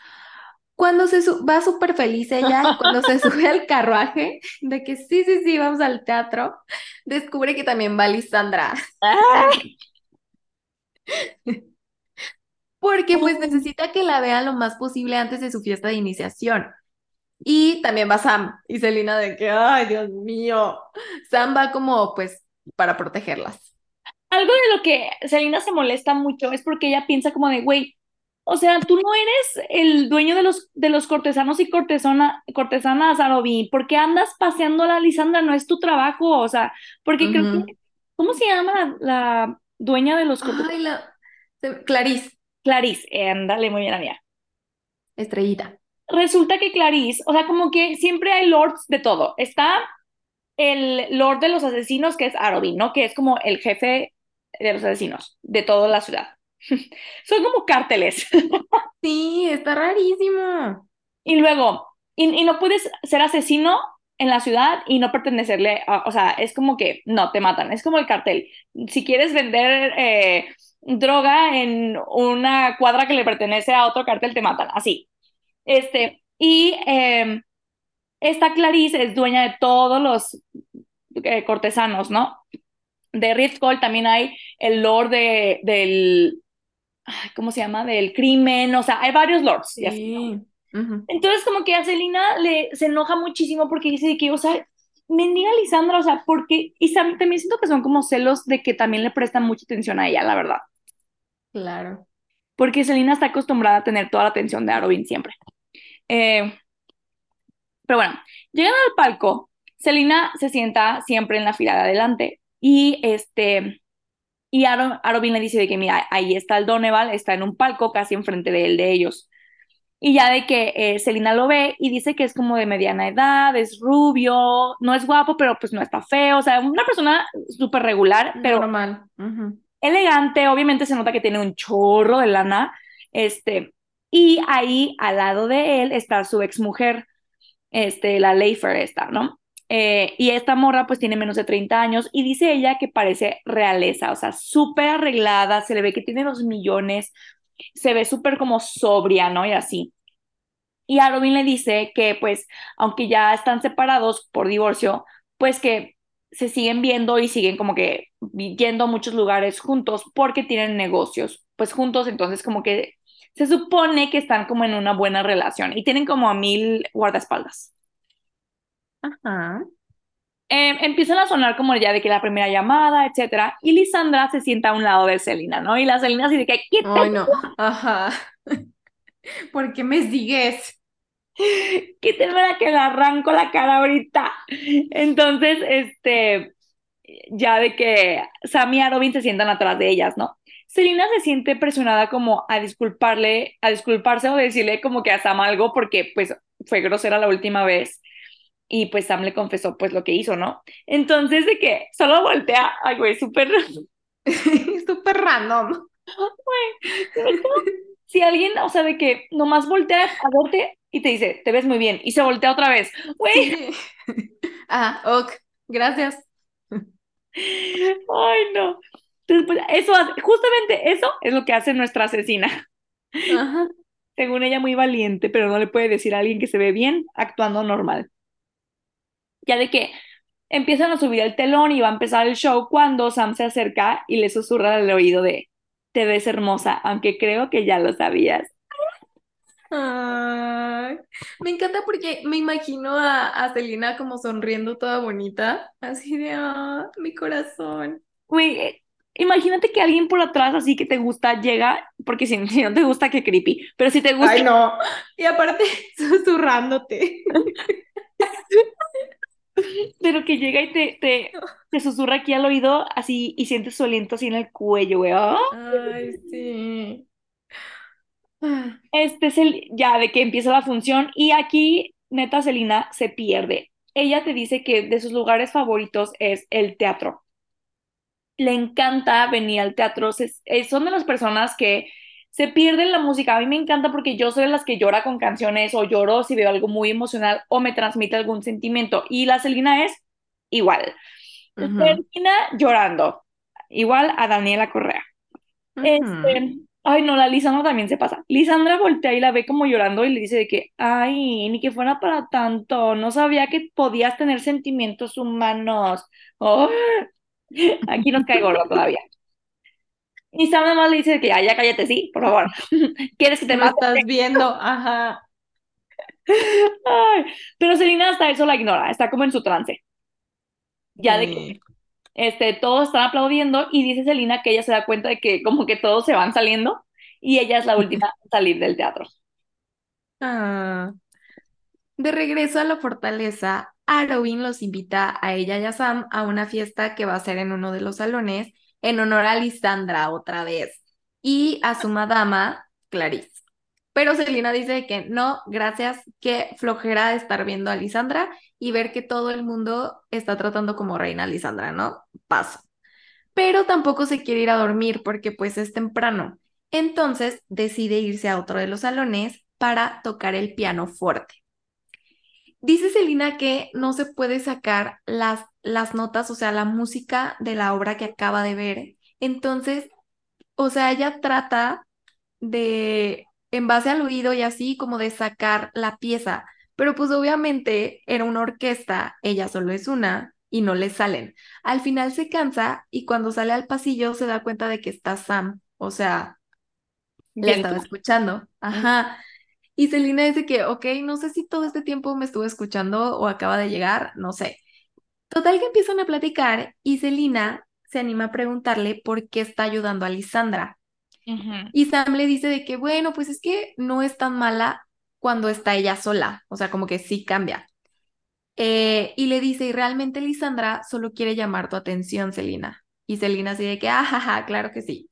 Cuando se va súper feliz ella (laughs) cuando se sube al carruaje de que sí, sí, sí, vamos al teatro, descubre que también va Lisandra. Ay, (laughs) porque pues necesita que la vean lo más posible antes de su fiesta de iniciación. Y también va Sam y Selina de que, ay, Dios mío, Sam va como pues para protegerlas. Algo de lo que Selena se molesta mucho es porque ella piensa como de, güey, o sea, tú no eres el dueño de los, de los cortesanos y cortesana, cortesanas, Arobi, ¿por qué andas paseando a la Lisandra? No es tu trabajo, o sea, porque creo que, ¿cómo se llama la, la dueña de los cortesanos? Ay, la Clarice, Clarice, eh, ándale, muy bien, amiga. estrellita. Resulta que Clarice, o sea, como que siempre hay lords de todo. Está el lord de los asesinos, que es Arobin, ¿no? Que es como el jefe de los asesinos de toda la ciudad. (laughs) Son como cárteles. (laughs) Sí, está rarísimo. Y luego, y, y no puedes ser asesino en la ciudad y no pertenecerle, a- o sea, es como que no, te matan, es como el cartel. Si quieres vender eh, droga en una cuadra que le pertenece a otro cartel, te matan, así. Este, y eh, esta Clarice es dueña de todos los eh, cortesanos, ¿no? De Riftgold también hay el lord de, del, (sighs) ¿cómo se llama? Del crimen, o sea, hay varios lords. y así. Sí. Ujú. Entonces como que a Selina le, se enoja muchísimo porque dice que, o sea, mendiga Lisandra, o sea, porque, y también siento que son como celos de que también le prestan mucha atención a ella, la verdad. Claro. Porque Selena está acostumbrada a tener toda la atención de Arobin siempre. Eh, pero bueno, llegan al palco, Selena se sienta siempre en la fila de adelante y este, y Arobin le dice de que mira, ahí está el Doneval, está en un palco casi enfrente de él, de ellos. Y ya de que eh, Selena lo ve y dice que es como de mediana edad, es rubio, no es guapo, pero pues no está feo, o sea, una persona súper regular, pero Normal. elegante, obviamente se nota que tiene un chorro de lana, este, y ahí al lado de él está su exmujer, este, la Leifer esta, ¿no? Eh, y esta morra pues tiene menos de 30 años y dice ella que parece realeza, o sea, súper arreglada, se le ve que tiene los millones, se ve súper como sobria, ¿no? Y así. Y a Robin le dice que pues aunque ya están separados por divorcio, pues que se siguen viendo y siguen como que yendo a muchos lugares juntos porque tienen negocios, pues juntos, entonces como que se supone que están como en una buena relación y tienen como a mil guardaespaldas. Ajá. Eh, empiezan a sonar como ya de que la primera llamada, etcétera, y Lisandra se sienta a un lado de Selina, ¿no? Y la Selina así de que, ¿qué Ay, no, ajá. (laughs) ¿Por qué me sigues? (laughs) ¿Qué te que le arranco la cara ahorita? Entonces, este, ya de que Sam y Robin se sientan atrás de ellas, ¿no? Selina se siente presionada como a disculparle, a disculparse o decirle como que a Sam algo porque pues fue grosera la última vez y pues Sam le confesó pues lo que hizo, ¿no? Entonces de que solo voltea, ay güey, súper... (laughs) súper random. Güey, si alguien, o sea, de que nomás voltea a verte y te dice, te ves muy bien, y se voltea otra vez, güey. (laughs) Ah, ok, gracias. Ay, no. Entonces, pues, eso, justamente eso es lo que hace nuestra asesina. Ajá. Según ella, muy valiente, pero no le puede decir a alguien que se ve bien actuando normal ya de que empiezan a subir el telón y va a empezar el show cuando Sam se acerca y le susurra al oído de, te ves hermosa, aunque creo que ya lo sabías. me encanta porque me imagino a, a Selena como sonriendo toda bonita, así de, ah, mi corazón. Güey, eh, imagínate que alguien por atrás así que te gusta llega, porque si, (laughs) si, no te gusta, qué creepy, pero si te gusta... Ay, no, (laughs) y aparte (laughs) susurrándote. Pero que llega y te, te, te, susurra aquí al oído así y sientes su aliento así en el cuello, güey. ¡Ah! Ay, sí. Este es el, ya de que empieza la función y aquí neta Celina se pierde. Ella te dice que de sus lugares favoritos es el teatro. Le encanta venir al teatro. Eh, son de las personas que se pierde la música. A mí me encanta porque yo soy de las que llora con canciones o lloro si veo algo muy emocional o me transmite algún sentimiento. Y la Celina es igual. Celina llorando, igual a Daniela Correa. este, ay, no, la Lisandra también se pasa. Lisandra voltea y la ve como llorando y le dice de que, ay, ni que fuera para tanto, no sabía que podías tener sentimientos humanos. (laughs) aquí nos caigo todavía. Y Sam nada más le dice que ya, ya cállate, sí, por favor. (laughs) ¿Quieres que te mate? estás viendo, ajá. (laughs) Ay, pero Selina hasta eso la ignora, está como en su trance. Ya de que este, todos están aplaudiendo y dice Selina que ella se da cuenta de que como que todos se van saliendo y ella es la última a salir del teatro. Ah. De regreso a la fortaleza, Arowin los invita a ella y a Sam a una fiesta que va a ser en uno de los salones en honor a Lisandra otra vez y a su madama Clarice. Pero Selina dice que no, gracias, que flojera estar viendo a Lisandra y ver que todo el mundo está tratando como reina a Lisandra, ¿no? Paso. Pero tampoco se quiere ir a dormir porque pues es temprano. Entonces decide irse a otro de los salones para tocar el piano fuerte. Dice Selina que no se puede sacar las, las notas, o sea, la música de la obra que acaba de ver. Entonces, o sea, ella trata de, en base al oído y así, como de sacar la pieza. Pero pues obviamente era una orquesta, ella solo es una y no le salen. Al final se cansa y cuando sale al pasillo se da cuenta de que está Sam, o sea, le estaba escuchando. Ajá. Y Celina dice que, ok, no sé si todo este tiempo me estuvo escuchando o acaba de llegar, no sé. Total que empiezan a platicar y Selina se anima a preguntarle por qué está ayudando a Lisandra. Ujú. Y Sam le dice de que, bueno, pues es que no es tan mala cuando está ella sola, o sea, como que sí cambia. Eh, y le dice, y realmente Lisandra solo quiere llamar tu atención, Selina. Y Selina así de que, ajaja, claro que sí.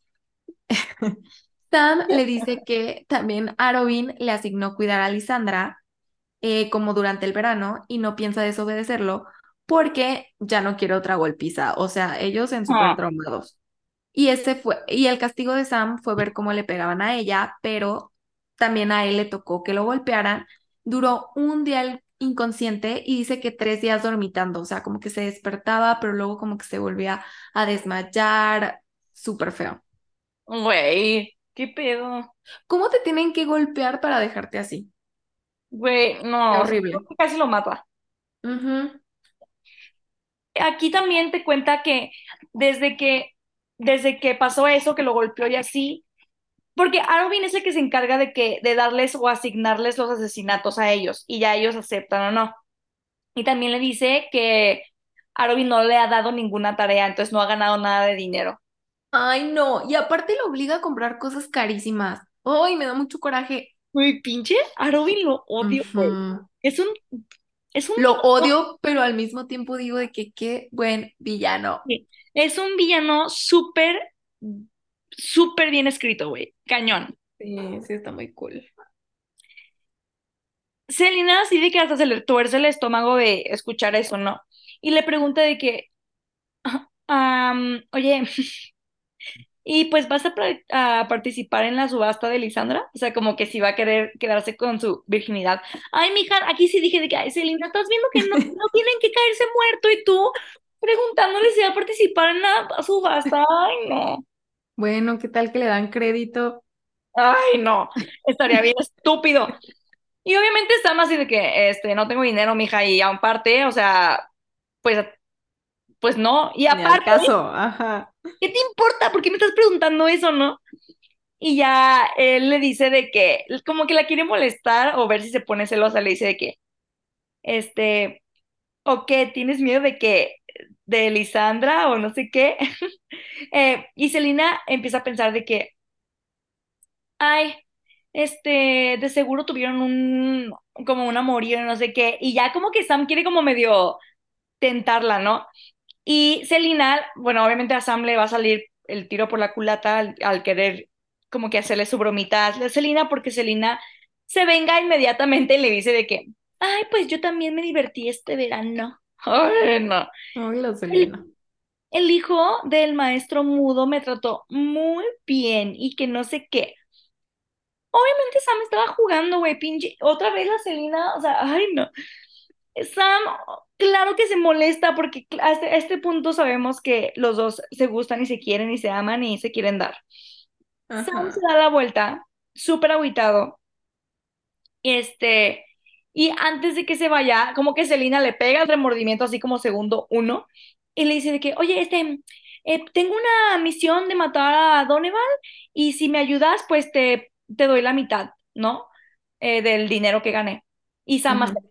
(laughs) Sam le dice que también Arobin le asignó cuidar a Lisandra eh, como durante el verano y no piensa desobedecerlo porque ya no quiere otra golpiza. O sea, ellos en súper Ah, traumados. Y ese fue, y el castigo de Sam fue ver cómo le pegaban a ella, pero también a él le tocó que lo golpearan. Duró un día inconsciente y dice que tres días dormitando, o sea, como que se despertaba, pero luego como que se volvía a desmayar, súper feo. Güey, ¿qué pedo? ¿Cómo te tienen que golpear para dejarte así? Güey, no, horrible. casi lo mata. Aquí también te cuenta que desde que, desde que pasó eso, que lo golpeó y así, porque Arvin es el que se encarga de que, de darles o asignarles los asesinatos a ellos, y ya ellos aceptan o no. Y también le dice que Arvin no le ha dado ninguna tarea, entonces no ha ganado nada de dinero. Ay, no. Y aparte lo obliga a comprar cosas carísimas. Ay, me da mucho coraje. Güey, pinche Arvin lo odio, güey. Ujú. Es un, es un Lo odio, pero al mismo tiempo digo de que qué buen villano. Es un villano súper, súper bien escrito, güey. Cañón. Sí, sí, está muy cool. Selina sí de que hasta se le tuerce el estómago de escuchar eso, ¿no? Y le pregunta de que, am, oye, (laughs) ¿y pues vas a, participar en la subasta de Lisandra? O sea, como que si va a querer quedarse con su virginidad. Ay, mija, aquí sí dije de que, ay, Selina, estás viendo que no, no (laughs) tienen que caerse muerto y tú preguntándole si va a participar en la subasta. Ay, no. Bueno, ¿qué tal que le dan crédito? Ay, no, estaría bien (laughs) estúpido. Y obviamente está más así de que, este, no tengo dinero, mija, y aparte, o sea, pues, pues no. Y aparte, caso, ajá. ¿qué te importa? ¿Por qué me estás preguntando eso, no? Y ya él le dice de que, como que la quiere molestar o ver si se pone celosa, le dice de que, este, o que tienes miedo de que, de Lisandra o no sé qué. (laughs) Eh, y Selina empieza a pensar de que, ay, este, de seguro tuvieron un, como un amorío, no sé qué, y ya como que Sam quiere como medio tentarla, ¿no? Y Selina, bueno, obviamente a Sam le va a salir el tiro por la culata al, al querer como que hacerle su bromita a Selina, porque Selina se venga inmediatamente y le dice de que, ay, pues yo también me divertí este verano. (laughs) Ay, no. Ay, la El, Selena. el hijo del maestro mudo me trató muy bien y que no sé qué. Obviamente Sam estaba jugando, güey, pinche. Otra vez la Selena, o sea, ay, no. Sam, claro que se molesta porque cl- a este, este punto sabemos que los dos se gustan y se quieren y se aman y se quieren dar. Sam se da la vuelta, súper agüitado, este, y antes de que se vaya, como que Selena le pega el remordimiento así como segundo uno y le dice de que, oye, este, eh, tengo una misión de matar a Doneval y si me ayudas, pues te, te doy la mitad, ¿no? Eh, del dinero que gané. Y Sam Ujú.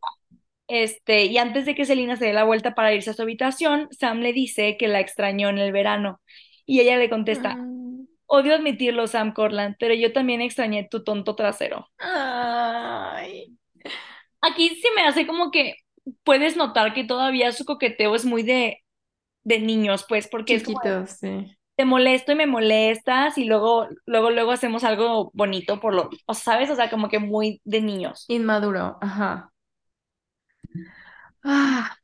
Este, y antes de que Selina se dé la vuelta para irse a su habitación, Sam le dice que la extrañó en el verano. Y ella le contesta, Mm. odio admitirlo, Sam Corland, pero yo también extrañé tu tonto trasero. Ay, Aquí sí me hace como que puedes notar que todavía su coqueteo es muy de, de niños, pues, porque es como, sí. te molesto y me molestas y luego, luego, luego hacemos algo bonito por lo, o ¿sabes? O sea, como que muy de niños. Inmaduro, ajá. Ah,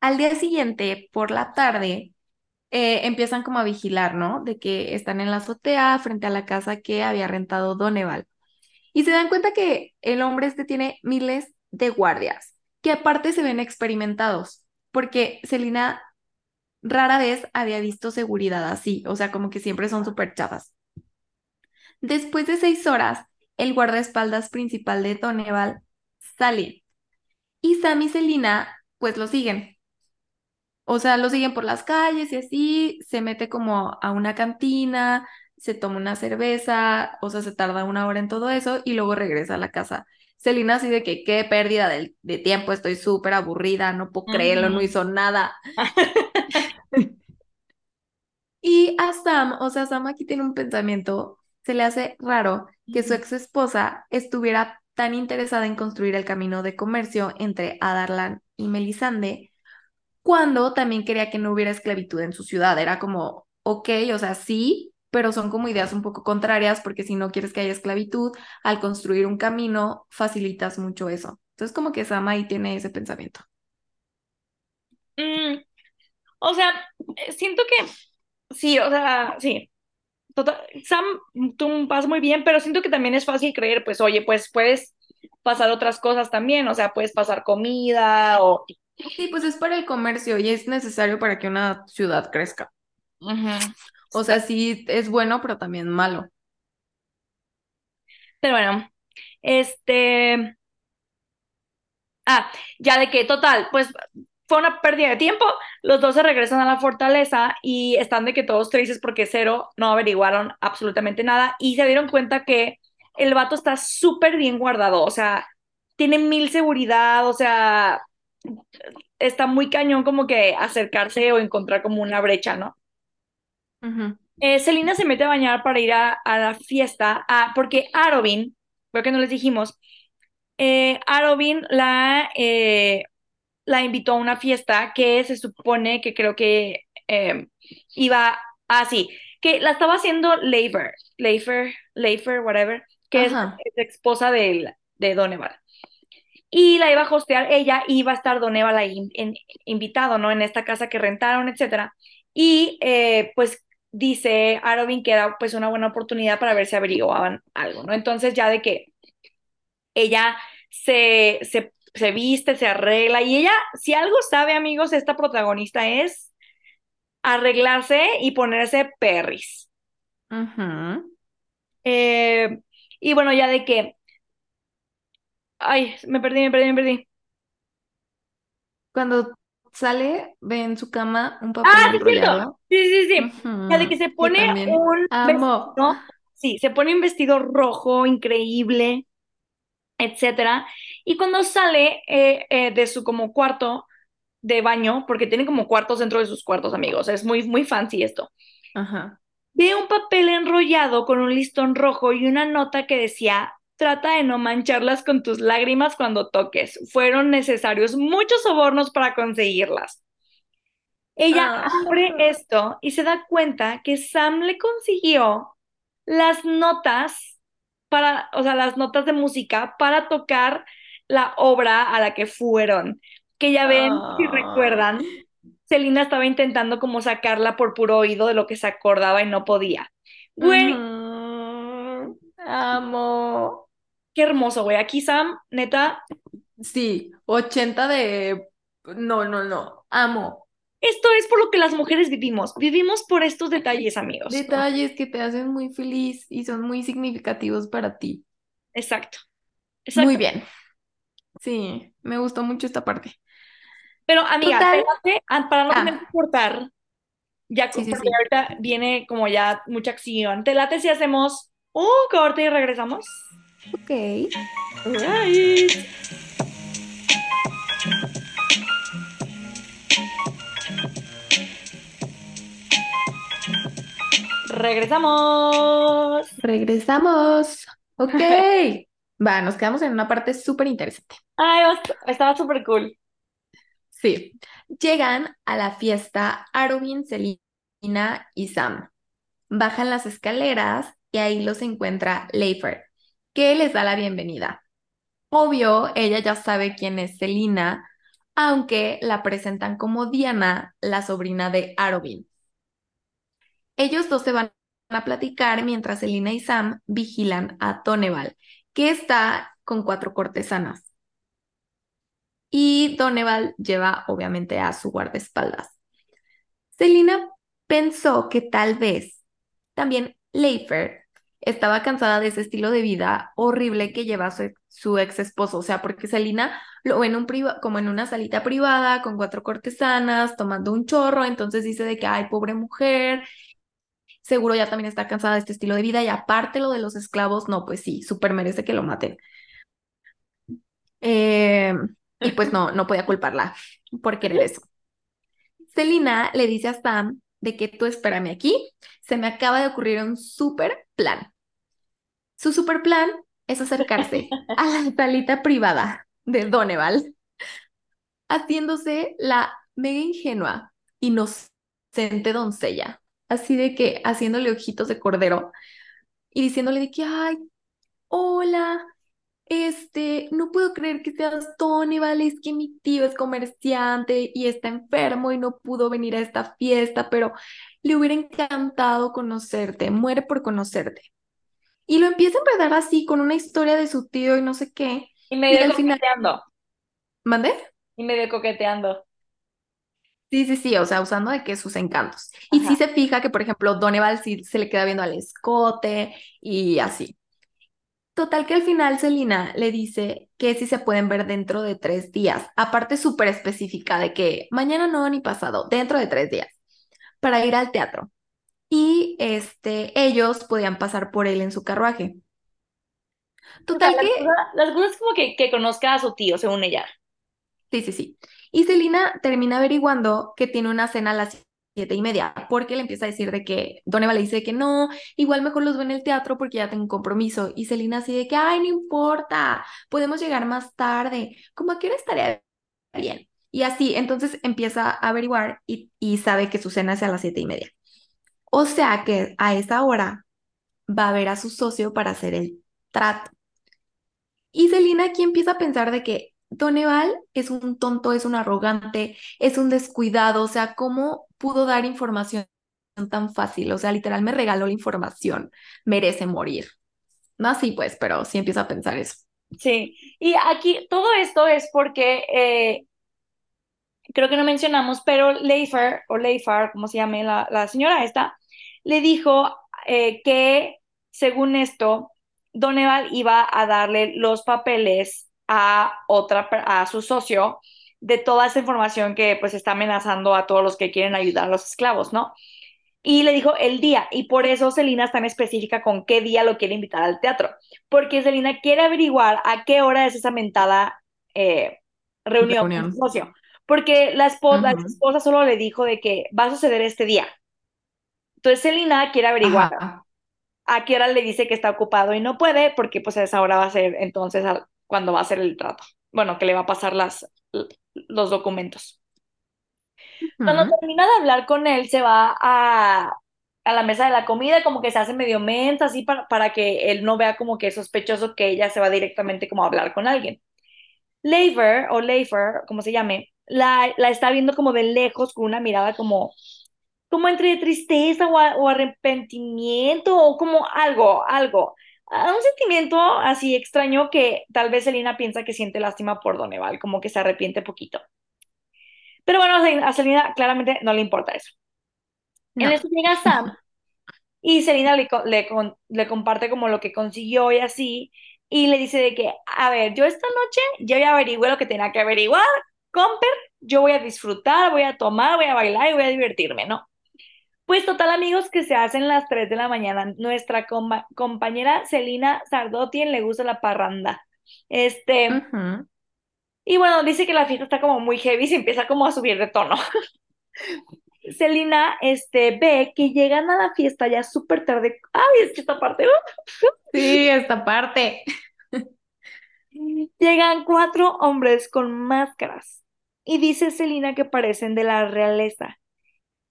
al día siguiente, por la tarde, eh, empiezan como a vigilar, ¿no? De que están en la azotea frente a la casa que había rentado Doneval. Y se dan cuenta que el hombre este tiene miles de guardias, que aparte se ven experimentados, porque Selina rara vez había visto seguridad así, o sea, como que siempre son súper chafas. Después de seis horas, el guardaespaldas principal de Doneval sale y Sam y Selina pues lo siguen. O sea, lo siguen por las calles y así, se mete como a una cantina, se toma una cerveza, o sea, se tarda una hora en todo eso y luego regresa a la casa. Selina así de que qué pérdida de, de tiempo, estoy súper aburrida, no puedo creerlo, no hizo nada. (laughs) Y a Sam, o sea, Sam aquí tiene un pensamiento, se le hace raro que su ex esposa estuviera tan interesada en construir el camino de comercio entre Adarlan y Melisande, cuando también quería que no hubiera esclavitud en su ciudad. Era como, ok, o sea, sí, pero son como ideas un poco contrarias, porque si no quieres que haya esclavitud, al construir un camino, facilitas mucho eso. Entonces, como que Sam ahí tiene ese pensamiento. Mm, o sea, eh, siento que sí, o sea, sí. Total, Sam, tú vas muy bien, pero siento que también es fácil creer, pues, oye, pues puedes pasar otras cosas también, o sea, puedes pasar comida o... Sí, pues es para el comercio y es necesario para que una ciudad crezca. Ujú. O sea, sí es bueno, pero también malo. Pero bueno, este... Ah, ya de que, total, pues fue una pérdida de tiempo, los dos se regresan a la fortaleza y están de que todos tristes porque cero no averiguaron absolutamente nada y se dieron cuenta que el vato está súper bien guardado, o sea, tiene mil seguridad, o sea, está muy cañón como que acercarse o encontrar como una brecha, ¿no? Eh, Selina se mete a bañar para ir a, a la fiesta, ah, porque Arobin, creo que no les dijimos, eh, Arobin la, eh, la invitó a una fiesta que se supone que creo que eh, iba así, que la estaba haciendo Leifer, Leifer, Leifer, whatever, que es, Ajá. es esposa de, de Doneval. Y la iba a hostear ella, y iba a estar Doneval ahí in- invitado, ¿no? En esta casa que rentaron, etcétera. Y eh, pues dice Arobin que era pues una buena oportunidad para ver si averiguaban algo, ¿no? Entonces ya de que ella se, se, se viste, se arregla y ella, si algo sabe, amigos, esta protagonista es arreglarse y ponerse perris. Eh, y bueno, ya de que, ay, me perdí, me perdí, me perdí. Cuando sale, ve en su cama un papel Ah, sí, enrollado. Sí, sí, sí. Ya de que se pone un amo. vestido, sí, se pone un vestido rojo increíble, etcétera. Y cuando sale eh, eh, de su como cuarto de baño, porque tiene como cuartos dentro de sus cuartos, amigos, es muy, muy fancy esto. Ajá. Ve un papel enrollado con un listón rojo y una nota que decía, trata de no mancharlas con tus lágrimas cuando toques. Fueron necesarios muchos sobornos para conseguirlas. Ella Ah. abre esto y se da cuenta que Sam le consiguió las notas para, o sea, las notas de música para tocar la obra a la que fueron. Que ya ven, si recuerdan, Ay. Selina estaba intentando como sacarla por puro oído de lo que se acordaba y no podía. Güey. Amo. qué hermoso, güey. Aquí Sam, neta, Sí, 80 de... No, no, no. Amo. esto es por lo que las mujeres vivimos. Vivimos por estos detalles, amigos. Detalles que te hacen muy feliz y son muy significativos para ti. Exacto, Muy exacto. bien. Sí, me gustó mucho esta parte. Pero, amiga, Total. ah, para no tener que Ah, cortar, ya sí, sí, sí. ahorita viene como ya mucha acción. ¿Te late si hacemos un corte y regresamos? Ok. Regresamos. Regresamos. Ok. (laughs) Va, nos quedamos en una parte súper interesante. Ay, estaba súper cool. Sí. Llegan a la fiesta Arobin, Selina y Sam. Bajan las escaleras y ahí los encuentra Leifer, que les da la bienvenida. Obvio, ella ya sabe quién es Selina, aunque la presentan como Diana, la sobrina de Arobin. Ellos dos se van a platicar mientras Selina y Sam vigilan a Doneval, que está con cuatro cortesanas. Y Doneval lleva obviamente a su guardaespaldas. Selina pensó que tal vez también Leifer estaba cansada de ese estilo de vida horrible que lleva su, su ex esposo. O sea, porque Selina lo ve en un como en una salita privada con cuatro cortesanas tomando un chorro. Entonces dice de que, ay, pobre mujer, seguro ya también está cansada de este estilo de vida. Y aparte lo de los esclavos, no, pues sí, súper merece que lo maten. Eh, y pues no, no podía culparla por querer eso. Selina le dice a Sam de que tú espérame aquí, se me acaba de ocurrir un super plan. Su super plan es acercarse a la salita privada de Doneval, haciéndose la mega ingenua, inocente doncella, así de que haciéndole ojitos de cordero y diciéndole de que, ay, hola, este, no puedo creer que seas Tony, ¿vale? Es que mi tío es comerciante y está enfermo y no pudo venir a esta fiesta, pero le hubiera encantado conocerte, muere por conocerte. Y lo empieza a empezar así con una historia de su tío y no sé qué. Y medio Y al final- coqueteando. ¿Mande? Y medio coqueteando. Sí, sí, sí, o sea, usando de que sus encantos. Y sí se fija que, por ejemplo, Doneval sí se le queda viendo al escote y así. Total que al final Celina le dice que sí se pueden ver dentro de tres días. Aparte súper específica de que mañana no ni pasado, dentro de tres días, para ir al teatro. Y este, ellos podían pasar por él en su carruaje. O sea, Total que cosa, la cosa es como que, que conozca a su tío, según ella. Sí, sí, sí. Y Celina termina averiguando que tiene una cena a las siete y media, porque le empieza a decir de que Don Eva le dice que no, igual mejor los veo en el teatro porque ya tengo un compromiso. Y Celina así de que, ay, no importa, podemos llegar más tarde, como a qué hora estaría bien. Y así, entonces empieza a averiguar y, sabe que su cena es a las siete y media. O sea que a esa hora va a ver a su socio para hacer el trato. Y Celina aquí empieza a pensar de que Doneval es un tonto, es un arrogante, es un descuidado, o sea, ¿cómo pudo dar información tan fácil? O sea, literal me regaló la información, merece morir. No así pues, pero sí empiezo a pensar eso. Sí. Y aquí todo esto es porque eh, creo que no mencionamos, pero Leifer, o Leifar, como se llame la, la señora esta, le dijo eh, que según esto, Doneval iba a darle los papeles a otra, a su socio de toda esa información que pues está amenazando a todos los que quieren ayudar a los esclavos, ¿no? Y le dijo el día, y por eso Celina es tan específica con qué día lo quiere invitar al teatro, porque Celina quiere averiguar a qué hora es esa mentada eh, reunión con Reunión. su socio, porque la esposa, la esposa solo le dijo de que va a suceder este día. Entonces Celina quiere averiguar Ajá. a qué hora le dice que está ocupado y no puede, porque pues a esa hora va a ser entonces cuando va a hacer el trato. Bueno, que le va a pasar las, los documentos. Cuando Ujú. termina de hablar con él, se va a, a la mesa de la comida, como que se hace medio mensa, así para, para que él no vea como que es sospechoso que ella se va directamente como a hablar con alguien. Leifer, o Leifer, como se llame, la, la está viendo como de lejos con una mirada como, como entre tristeza o, a- o arrepentimiento o como algo, algo. Un sentimiento así extraño que tal vez Selina piensa que siente lástima por Doneval, como que se arrepiente poquito. Pero bueno, a Selina claramente no le importa eso. En No. eso llega Sam y Selina le, le, le comparte como lo que consiguió y así, y le dice de que, a ver, yo esta noche yo ya averigüé lo que tenía que averiguar, Comper, yo voy a disfrutar, voy a tomar, voy a bailar y voy a divertirme, ¿no? Pues total, amigos, que se hacen las 3 de la mañana. Nuestra compa- compañera Celina Sardotien le gusta la parranda. Este, y bueno, dice que la fiesta está como muy heavy y se empieza como a subir de tono. (laughs) Celina, este, ve que llegan a la fiesta ya súper tarde. Ay, es que esta parte, ¿no? Sí, esta parte. (laughs) Llegan cuatro hombres con máscaras y dice Celina que parecen de la realeza.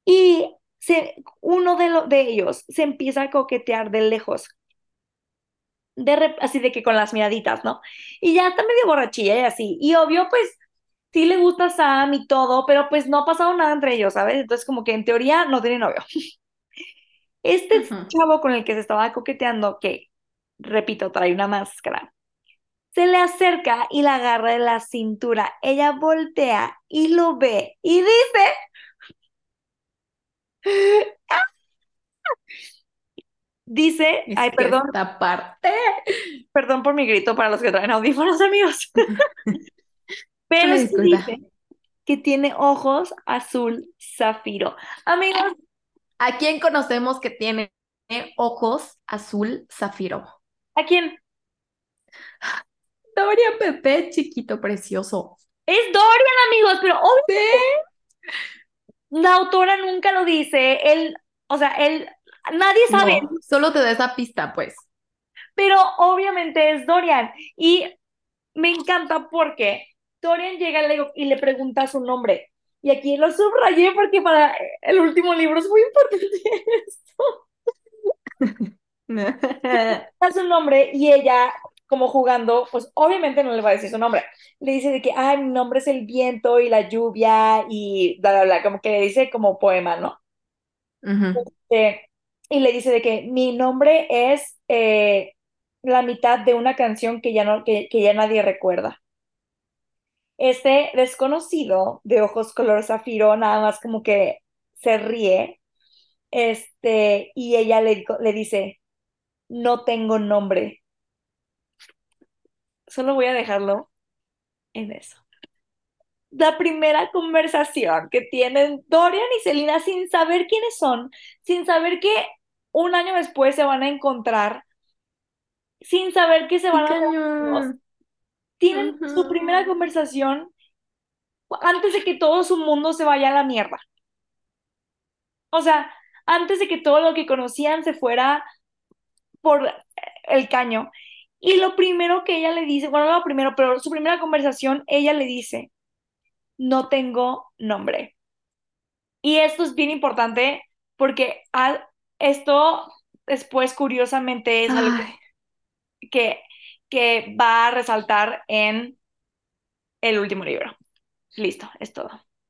Y se, uno de, lo- de ellos se empieza a coquetear de lejos, de rep- así de que con las miraditas, ¿no? Y ya está medio borrachilla y así. Y obvio, pues sí le gusta a Sam y todo, pero pues no ha pasado nada entre ellos, ¿sabes? Entonces como que en teoría no tiene novio. (laughs) Este Ujú. chavo con el que se estaba coqueteando, que, repito, trae una máscara, se le acerca y la agarra de la cintura. Ella voltea y lo ve y dice, (laughs) dice, Es ay, perdón, esta parte. perdón por mi grito para los que traen audífonos, (laughs) amigos, (laughs) pero Una es que disculpa. dice que tiene ojos azul zafiro. Amigos, ¿A quién conocemos que tiene ojos azul zafiro? ¿a quién? (gasps) Dorian Pepe, chiquito precioso. Es Dorian, amigos, pero obviamente la autora nunca lo dice. Él, o sea, él, nadie sabe, No, solo te da esa pista, pues. pero obviamente es Dorian. Y me encanta porque Dorian llega y le, pregunta su nombre. Y aquí lo subrayé porque para el último libro es muy importante (laughs) esto. Da (laughs) su nombre y ella, como jugando, pues obviamente no le va a decir su nombre. Le dice de que, ay, mi nombre es el viento y la lluvia y bla, bla, bla, como que le dice como poema, ¿no? Eh, y le dice de que mi nombre es eh, la mitad de una canción que ya no, que, que ya nadie recuerda. Este desconocido de ojos color zafiro nada más como que se ríe, este, y ella le, le dice, no tengo nombre. Solo voy a dejarlo en eso. La primera conversación que tienen Dorian y Selina sin saber quiénes son, sin saber que un año después se van a encontrar, sin saber que se ¡Qué van a! Tienen su primera conversación antes de que todo su mundo se vaya a la mierda. O sea, antes de que todo lo que conocían se fuera por el caño. Y lo primero que ella le dice, bueno, no lo primero, pero su primera conversación, ella le dice, no tengo nombre. Y esto es bien importante porque al- esto después, curiosamente, es algo que, que va a resaltar en el último libro. Listo, es todo. (laughs)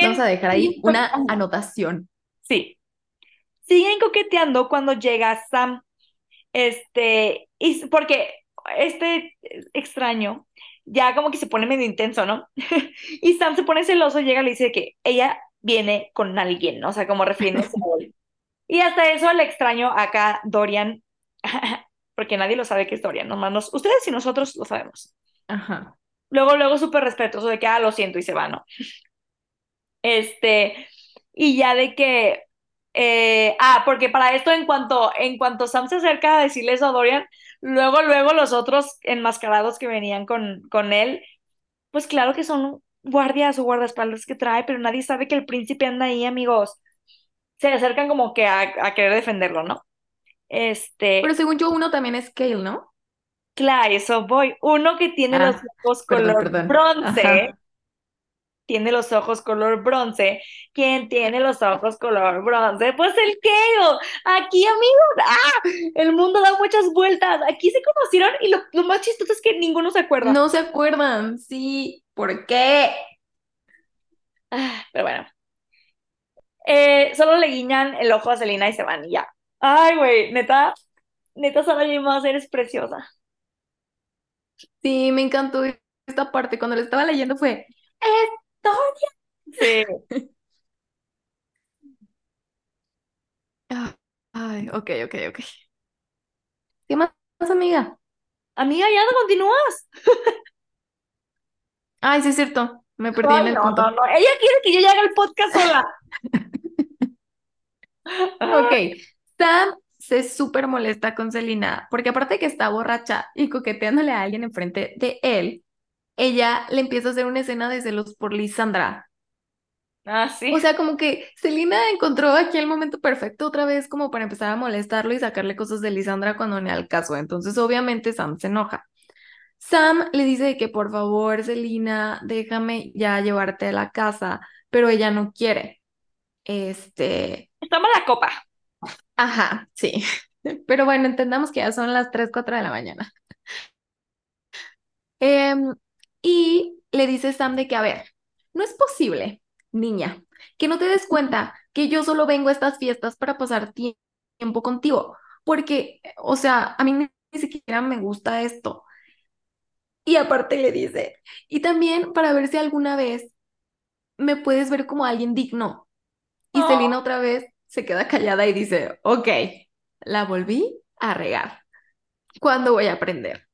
Vamos a dejar ahí una anotación. Sí, siguen coqueteando cuando llega Sam. Este, y porque este extraño ya como que se pone medio intenso, ¿no? (laughs) Y Sam se pone celoso, llega y le dice que ella viene con alguien, ¿no? O sea, como refiriéndose a él. Y hasta eso le extraño acá Dorian, (laughs) porque nadie lo sabe que es Dorian, nomás nos- ustedes y nosotros lo sabemos. Ajá. Luego, luego súper respetuoso de que, ah, lo siento y se va, ¿no? Este, y ya de que, eh, ah, porque para esto en cuanto, en cuanto Sam se acerca a decirle eso a Dorian, luego, luego los otros enmascarados que venían con, con él, pues claro que son guardias o guardaespaldas que trae, pero nadie sabe que el príncipe anda ahí, amigos. Se acercan como que a, a querer defenderlo, ¿no? Este, Pero según yo, uno también es Kale, ¿no? claro, eso voy. Uno que tiene los Ah, ojos perdón, color perdón. bronce, Ajá. Tiene los ojos color bronce. ¿Quién tiene los ojos color bronce? Pues el Kale. Aquí, amigos, ¡ah! El mundo da muchas vueltas. Aquí se conocieron y lo, lo más chistoso es que ninguno se acuerda. No se acuerdan, sí. ¿Por qué? Ah, pero bueno. Eh, solo le guiñan el ojo a Selena y se van y ya. Ay, güey, neta, neta, Sara J. Maas, eres preciosa. Sí, me encantó esta parte. Cuando lo estaba leyendo fue, ¡Es Sí. Ay, ok, ok, ok. ¿Qué más, amiga? Amiga, ya no continúas. (laughs) Ay, sí es cierto. Me perdí en el no, punto. no, no. Ella quiere que yo ya haga el podcast sola. (laughs) Ok, Sam se súper molesta con Selena, porque aparte de que está borracha y coqueteándole a alguien enfrente de él, ella le empieza a hacer una escena de celos por Lisandra. Ah, sí. O sea, como que Selena encontró aquí el momento perfecto otra vez como para empezar a molestarlo y sacarle cosas de Lisandra cuando ni al caso. Entonces, obviamente, Sam se enoja. Sam le dice que por favor, Selena, déjame ya llevarte a la casa, pero ella no quiere. Este, Está mala copa. Ajá, sí. (laughs) Pero bueno, entendamos que ya son las 3, 4 de la mañana. Em, y le dice Sam de que, a ver, no es posible, niña, que no te des cuenta que yo solo vengo a estas fiestas para pasar tie- tiempo contigo, porque, o sea, a mí ni siquiera me gusta esto. Y aparte le dice, y también para ver si alguna vez me puedes ver como alguien digno. Y Oh, Selena otra vez se queda callada y dice, ok, la volví a regar. ¿Cuándo voy a aprender?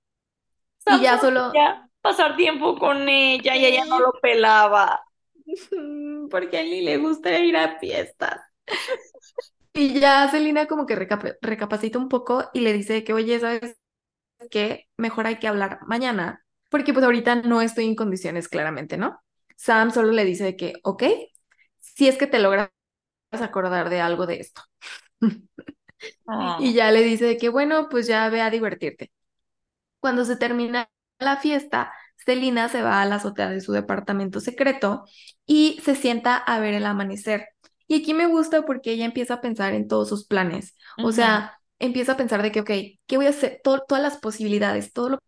Y ya solo pasar tiempo con ella y ella no lo pelaba. (laughs) porque a él ni le gusta ir a fiestas. Y ya Selena como que recap- recapacita un poco y le dice que, oye, ¿sabes qué? Mejor hay que hablar mañana, porque pues ahorita no estoy en condiciones claramente, ¿no? Sam solo le dice que, ok, si es que te logras acordar de algo de esto. (laughs) Ah. Y ya le dice que, bueno, pues ya ve a divertirte. Cuando se termina la fiesta, Celina se va a la azotea de su departamento secreto y se sienta a ver el amanecer. Y aquí me gusta porque ella empieza a pensar en todos sus planes. O sea, empieza a pensar de que, ok, ¿qué voy a hacer? Todo- todas las posibilidades, todo lo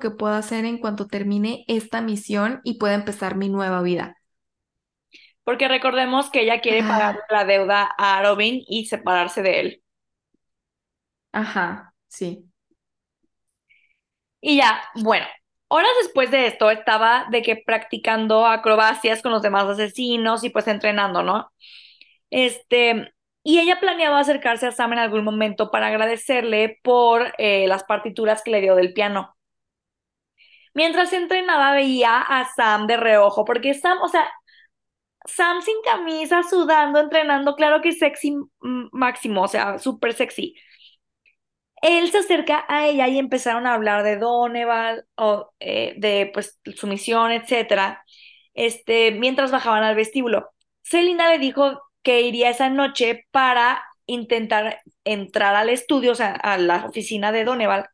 que puedo hacer en cuanto termine esta misión y pueda empezar mi nueva vida. Porque recordemos que ella quiere pagar Ah, la deuda a Robin y separarse de él. ajá, sí. Y ya, bueno, horas después de esto estaba de que practicando acrobacias con los demás asesinos y pues entrenando, ¿no? Este, y ella planeaba acercarse a Sam en algún momento para agradecerle por eh, las partituras que le dio del piano. Mientras entrenaba veía a Sam de reojo, porque Sam, o sea, Sam sin camisa, sudando, entrenando, claro que sexy mm, máximo, o sea, súper sexy. Él se acerca a ella y empezaron a hablar de Doneval, o eh, de pues su misión, etcétera, este, mientras bajaban al vestíbulo. Selina le dijo que iría esa noche para intentar entrar al estudio, o sea, a la oficina de Doneval,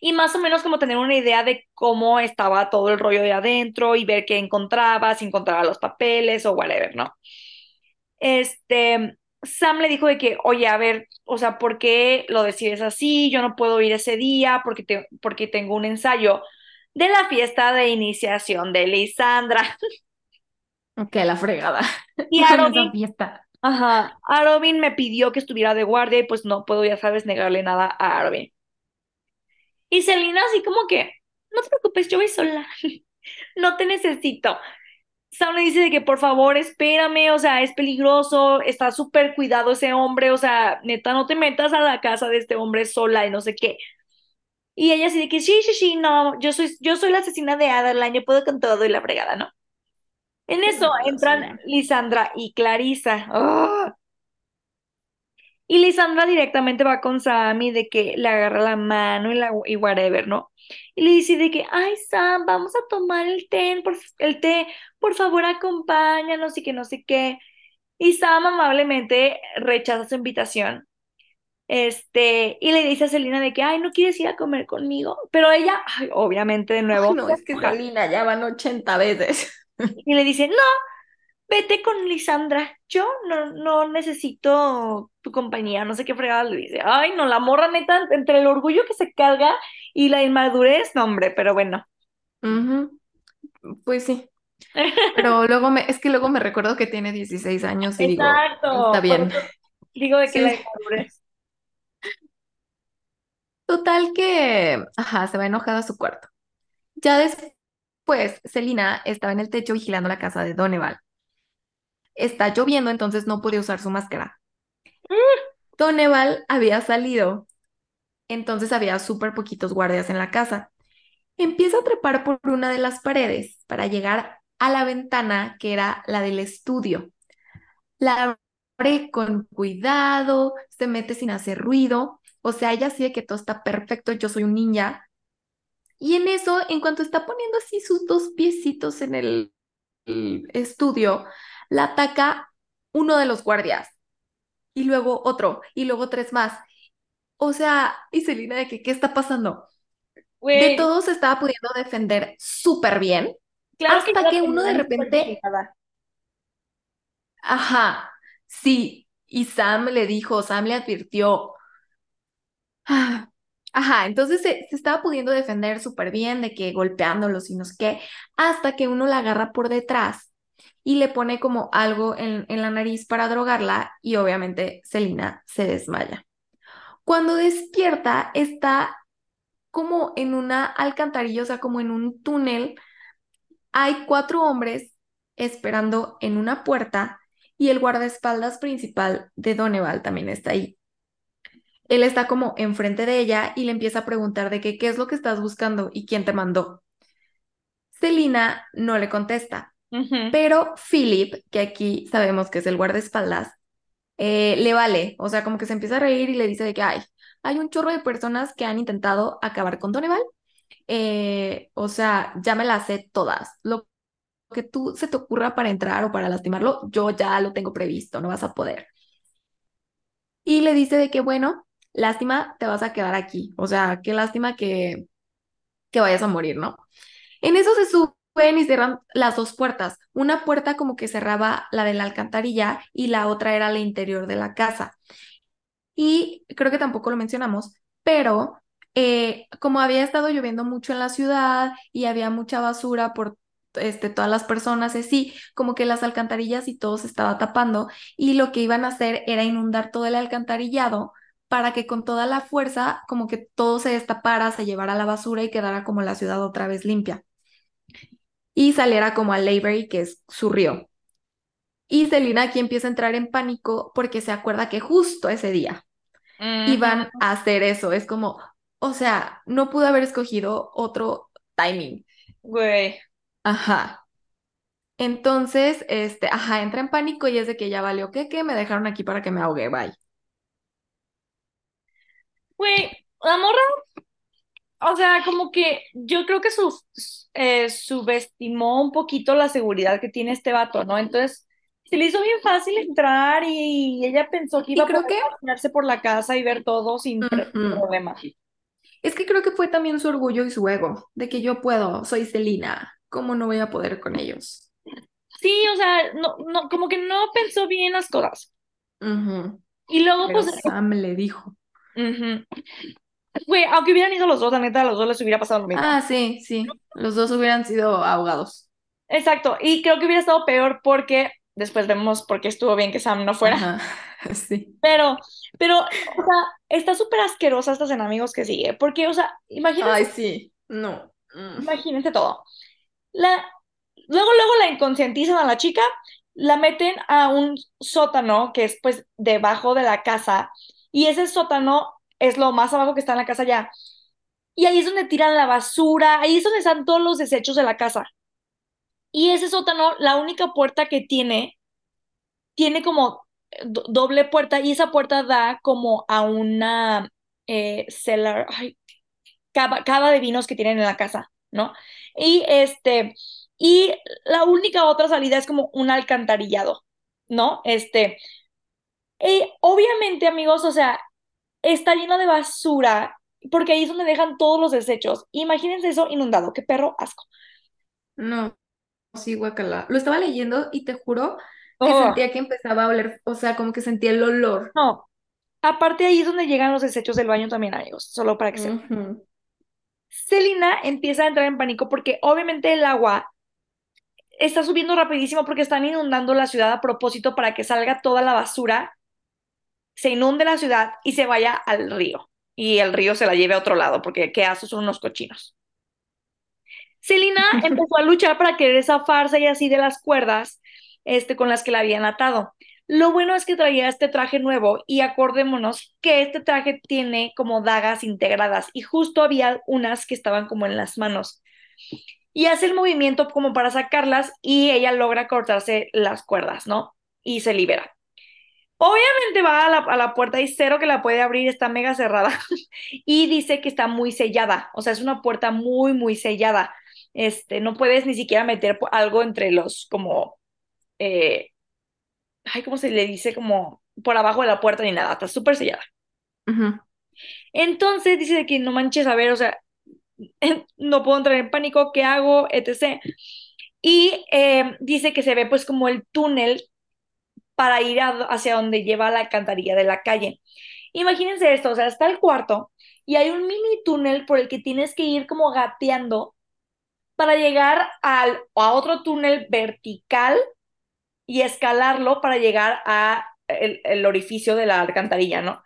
y más o menos como tener una idea de cómo estaba todo el rollo de adentro y ver qué encontraba, si encontraba los papeles o whatever, ¿no? Este, Sam le dijo de que, oye, a ver, o sea, ¿por qué lo decides así? Yo no puedo ir ese día porque, te- porque tengo un ensayo de la fiesta de iniciación de Lisandra. Ok, la fregada. (laughs) Y (laughs) Arobin, fiesta. ajá, Arobin me pidió que estuviera de guardia y pues no puedo, ya sabes, negarle nada a Arobin. Y Selina así como que, no te preocupes, yo voy sola, (laughs) no te necesito. Sam le dice de que por favor espérame, o sea, es peligroso, está súper cuidado ese hombre, o sea, neta, no te metas a la casa de este hombre sola y no sé qué. Y ella así de que sí, sí, sí, no, yo soy, yo soy la asesina de Adeline, yo puedo con todo y la fregada, ¿no? En eso entran. Lisandra y Clarisa. ¡Ah! Y Lisandra directamente va con Sammy de que le agarra la mano y, la, y whatever, ¿no? Y le dice de que, ay, Sam, vamos a tomar el té, por, el té, por favor, acompáñanos y que no sé qué. Y Sam amablemente rechaza su invitación. Este, y le dice a Selena de que, ay, no quieres ir a comer conmigo. Pero ella, ay, obviamente, de Ay, nuevo, no, es que enoja. Selena ya van 80 veces. Y le dice, no, vete con Lisandra. Yo no, no necesito tu compañía. No sé qué fregada le dice. Ay, no, la morra neta, entre el orgullo que se carga y la inmadurez, no, hombre, pero bueno. Pues sí. Pero (laughs) luego me, es que luego me recuerdo que tiene 16 años y digo, está Exacto. Bien. digo de que la inmadurez. Total que, ajá, se va enojada a su cuarto. Ya después, Selina estaba en el techo vigilando la casa de Doneval. Está lloviendo, entonces no podía usar su máscara. Doneval había salido, entonces había súper poquitos guardias en la casa. Empieza a trepar por una de las paredes para llegar a la ventana que era la del estudio. La abre con cuidado, se mete sin hacer ruido. O sea, ella sí de que todo está perfecto, yo soy un ninja. Y en eso, en cuanto está poniendo así sus dos piecitos en el, el estudio, la ataca uno de los guardias y luego otro y luego tres más. O sea, y de que, ¿qué está pasando? De todos se estaba pudiendo defender súper bien claro hasta que uno de repente, ajá, sí, y Sam le dijo, Sam le advirtió, (sighs) ajá, entonces se, se estaba pudiendo defender súper bien de que golpeándolos y no sé qué, hasta que uno la agarra por detrás y le pone como algo en, en la nariz para drogarla y obviamente Selina se desmaya. Cuando despierta está como en una alcantarilla, o sea, como en un túnel. Hay cuatro hombres esperando en una puerta y el guardaespaldas principal de Doneval también está ahí. Él está como enfrente de ella y le empieza a preguntar de que qué es lo que estás buscando y quién te mandó. Selina no le contesta, Pero Philip, que aquí sabemos que es el guardaespaldas, eh, le vale, o sea, como que se empieza a reír y le dice de que, ay, hay un chorro de personas que han intentado acabar con Doneval. Eh, o sea, ya me las sé todas. Lo que tú se te ocurra para entrar o para lastimarlo, yo ya lo tengo previsto, no vas a poder. Y le dice de que, bueno, lástima, te vas a quedar aquí. O sea, qué lástima que, que vayas a morir, ¿no? En eso se suben y cierran las dos puertas. Una puerta como que cerraba la de la alcantarilla y la otra era la interior de la casa. Y creo que tampoco lo mencionamos, pero eh, como había estado lloviendo mucho en la ciudad y había mucha basura por este, todas las personas, así, como que las alcantarillas y todo se estaba tapando y lo que iban a hacer era inundar todo el alcantarillado para que con toda la fuerza como que todo se destapara, se llevara la basura y quedara como la ciudad otra vez limpia. Y saliera como a Laybury, que es su río. Y Selina aquí empieza a entrar en pánico porque se acuerda que justo ese día iban a hacer eso. Es como, o sea, no pudo haber escogido otro timing. Güey. Ajá. Entonces, este, ajá, entra en pánico y es de que ya valió que, que me dejaron aquí para que me ahogue, bye. Güey, la morra, o sea, como que yo creo que su, eh, subestimó un poquito la seguridad que tiene este vato, ¿no? Entonces, se le hizo bien fácil entrar y ella pensó que iba Y creo a poder que, por la casa y ver todo sin ujú. problema. Es que creo que fue también su orgullo y su ego, de que yo puedo, soy Selina, ¿cómo no voy a poder con ellos? Sí, o sea, no, no, como que no pensó bien las cosas. Y luego, Pero pues, Sam le dijo. ujú. Güey, aunque hubieran ido los dos, la neta, a los dos les hubiera pasado lo mismo. Ah, sí, sí, los dos hubieran sido ahogados. Exacto, y creo que hubiera estado peor porque después vemos por qué estuvo bien que Sam no fuera. Ajá, (laughs) sí. Pero, pero, o sea, está súper asquerosa esta escena, amigos, que sigue. Porque, o sea, imagínense, Ay, sí, no. Mm. imagínense todo. La, luego, luego la inconscientizan a la chica, la meten a un sótano que es pues debajo de la casa, y ese sótano es lo más abajo que está en la casa ya. Y ahí es donde tiran la basura, ahí es donde están todos los desechos de la casa. Y ese sótano, la única puerta que tiene, tiene como do- doble puerta y esa puerta da como a una eh, cellar, cava, cava de vinos que tienen en la casa, ¿no? Y este, y la única otra salida es como un alcantarillado, ¿no? Este, y obviamente, amigos, o sea, está lleno de basura porque ahí es donde dejan todos los desechos. Imagínense eso inundado, qué perro asco. No, sí, guacala. Lo estaba leyendo y te juro que Oh, sentía que empezaba a oler, o sea, como que sentía el olor. no, aparte ahí es donde llegan los desechos del baño también, amigos, solo para que sepan. Ujú. Selina empieza a entrar en pánico porque obviamente el agua está subiendo rapidísimo porque están inundando la ciudad a propósito para que salga toda la basura, se inunde la ciudad y se vaya al río. Y el río se la lleve a otro lado porque qué haces son unos cochinos. Selina (laughs) empezó a luchar para querer zafarse y así de las cuerdas este, con las que la habían atado. Lo bueno es que traía este traje nuevo y acordémonos que este traje tiene como dagas integradas y justo había unas que estaban como en las manos. Y hace el movimiento como para sacarlas y ella logra cortarse las cuerdas, ¿no? Y se libera. Obviamente va a la, a la puerta y cero que la puede abrir, está mega cerrada (laughs) y dice que está muy sellada, o sea, es una puerta muy, muy sellada. Este, no puedes ni siquiera meter algo entre los como eh, ay, ¿cómo se le dice? Como por abajo de la puerta ni nada, está súper sellada. Entonces dice de que no manches, a ver, o sea, no puedo entrar en pánico, ¿qué hago? etc. Y eh, dice que se ve pues como el túnel para ir hacia donde lleva la alcantarilla de la calle. Imagínense esto, o sea, está el cuarto y hay un mini túnel por el que tienes que ir como gateando para llegar al, a otro túnel vertical y escalarlo para llegar a el, el orificio de la alcantarilla, ¿no?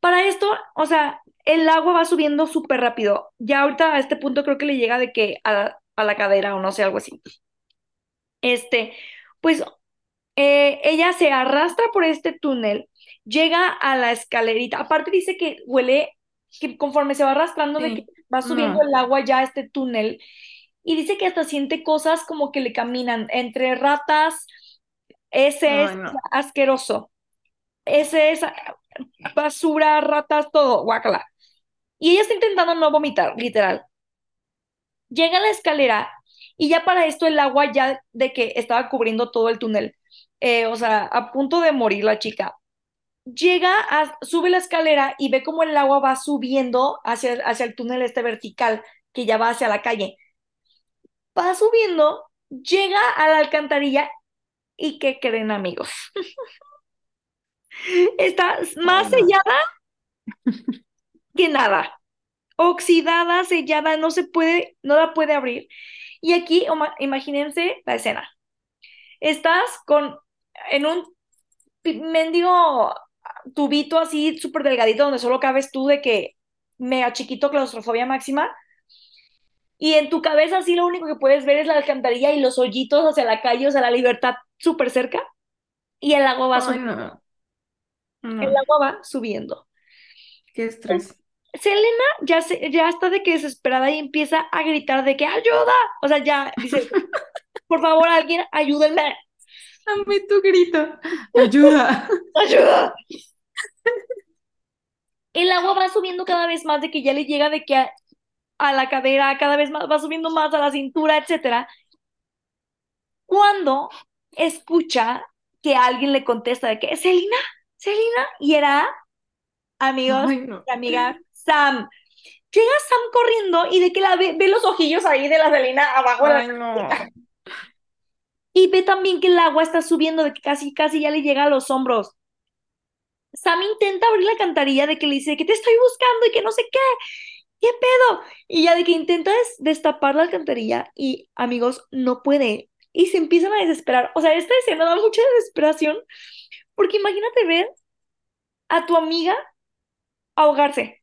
Para esto, o sea, el agua va subiendo súper rápido. Ya ahorita a este punto creo que le llega de que a, a la cadera o no sé, algo así. Este, pues eh, ella se arrastra por este túnel, llega a la escalerita. Aparte dice que huele, que conforme se va arrastrando de que va subiendo no. el agua ya a este túnel. Y dice que hasta siente cosas como que le caminan entre ratas. Ese es no. asqueroso. Ese es basura, ratas, todo, guácala. Y ella está intentando no vomitar, literal. Llega a la escalera y ya para esto el agua ya de que estaba cubriendo todo el túnel. Eh, o sea, a punto de morir la chica. Llega, a, sube la escalera y ve como el agua va subiendo hacia, hacia el túnel este vertical que ya va hacia la calle. Va subiendo, llega a la alcantarilla y ¿qué creen amigos? (laughs) Está más sellada que nada. Oxidada, sellada, no se puede, no la puede abrir. Y aquí, imagínense la escena. Estás con, en un mendigo tubito así súper delgadito donde solo cabes tú de que mega chiquito, claustrofobia máxima. Y en tu cabeza así lo único que puedes ver es la alcantarilla y los hoyitos hacia la calle, o sea, la libertad súper cerca. Y el agua va subiendo. El agua va subiendo. Qué estrés. Selena ya, se, ya está de que desesperada y empieza a gritar de que ayuda. O sea, ya dice, (laughs) por favor, alguien ayúdenme. A mí tu grito, ayuda. (laughs) ayuda. El agua va subiendo cada vez más de que ya le llega de que a, la cadera, cada vez más, va subiendo más a la cintura, etcétera. Cuando escucha que alguien le contesta de que, Selena, Selena, y era, amigos, amiga, Sam. Llega Sam corriendo y de que la ve, ve los ojillos ahí de la Selena abajo de la Y ve también que el agua está subiendo, de que casi, casi ya le llega a los hombros. Sam intenta abrir la cantarilla de que le dice que te estoy buscando y que no sé qué. ¿Qué pedo? Y ya de que intenta destapar la alcantarilla y amigos, no puede. Y se empiezan a desesperar. O sea, esta escena da mucha desesperación porque imagínate ver a tu amiga ahogarse.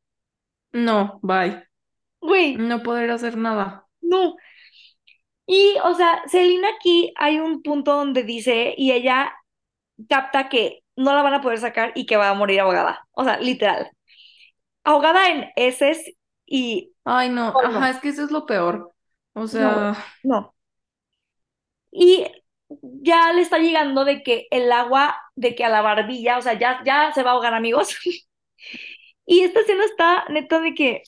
No, bye. Güey. No poder hacer nada. No. Y, o sea, Celina aquí hay un punto donde dice, y ella capta que no la van a poder sacar y que va a morir ahogada. O sea, literal. Ahogada en heces y... Ay, no, ajá, es que eso es lo peor. O sea... No. Y ya le está llegando de que el agua, de que a la barbilla, o sea, ya, ya se va a ahogar, amigos. (laughs) y esta escena está neta de que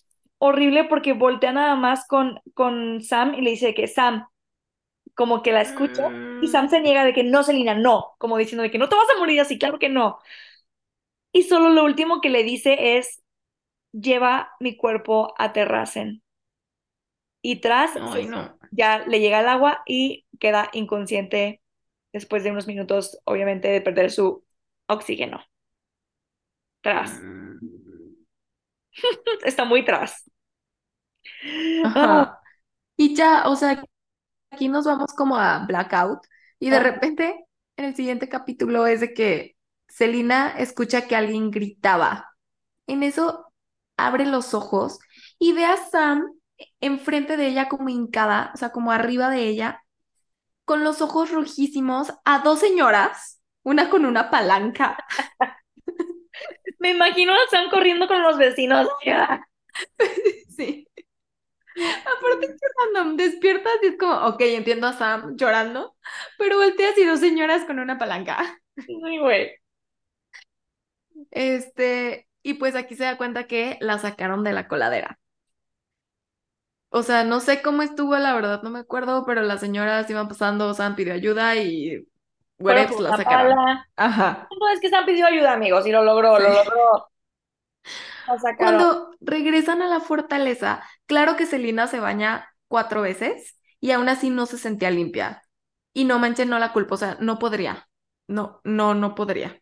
horrible porque voltea nada más con, con Sam y le dice que Sam, como que la escucha, y Sam se niega de que no, Selina, no, como diciendo de que no te vas a morir así, claro que no. Y solo lo último que le dice es, lleva mi cuerpo a Terracen. Y tras, ya le llega el agua y queda inconsciente después de unos minutos, obviamente, de perder su oxígeno. Tras. Mm. (laughs) Está muy tras. Ah. Y ya, o sea, aquí nos vamos como a blackout y de repente en el siguiente capítulo es de que Selina escucha que alguien gritaba. En eso abre los ojos y ve a Sam enfrente de ella como hincada, o sea, como arriba de ella, con los ojos rojísimos, a dos señoras, una con una palanca. (laughs) Me imagino están corriendo con los vecinos. (laughs) sí. Aparte que cuando despiertas y es como, ok, entiendo a Sam llorando, pero volteas y dos señoras con una palanca. Muy güey. Este, y pues aquí se da cuenta que la sacaron de la coladera. O sea, no sé cómo estuvo, la verdad, no me acuerdo, pero las señoras iban pasando, Sam pidió ayuda y Whatever, pues, la sacaron. Ajá. No, es que Sam pidió ayuda, amigos, y lo logró, lo logró. (laughs) Cuando regresan a la fortaleza, claro que Selina se baña cuatro veces y aún así no se sentía limpia. Y no manchen, no la culpo, o sea, no podría. No, no, no podría.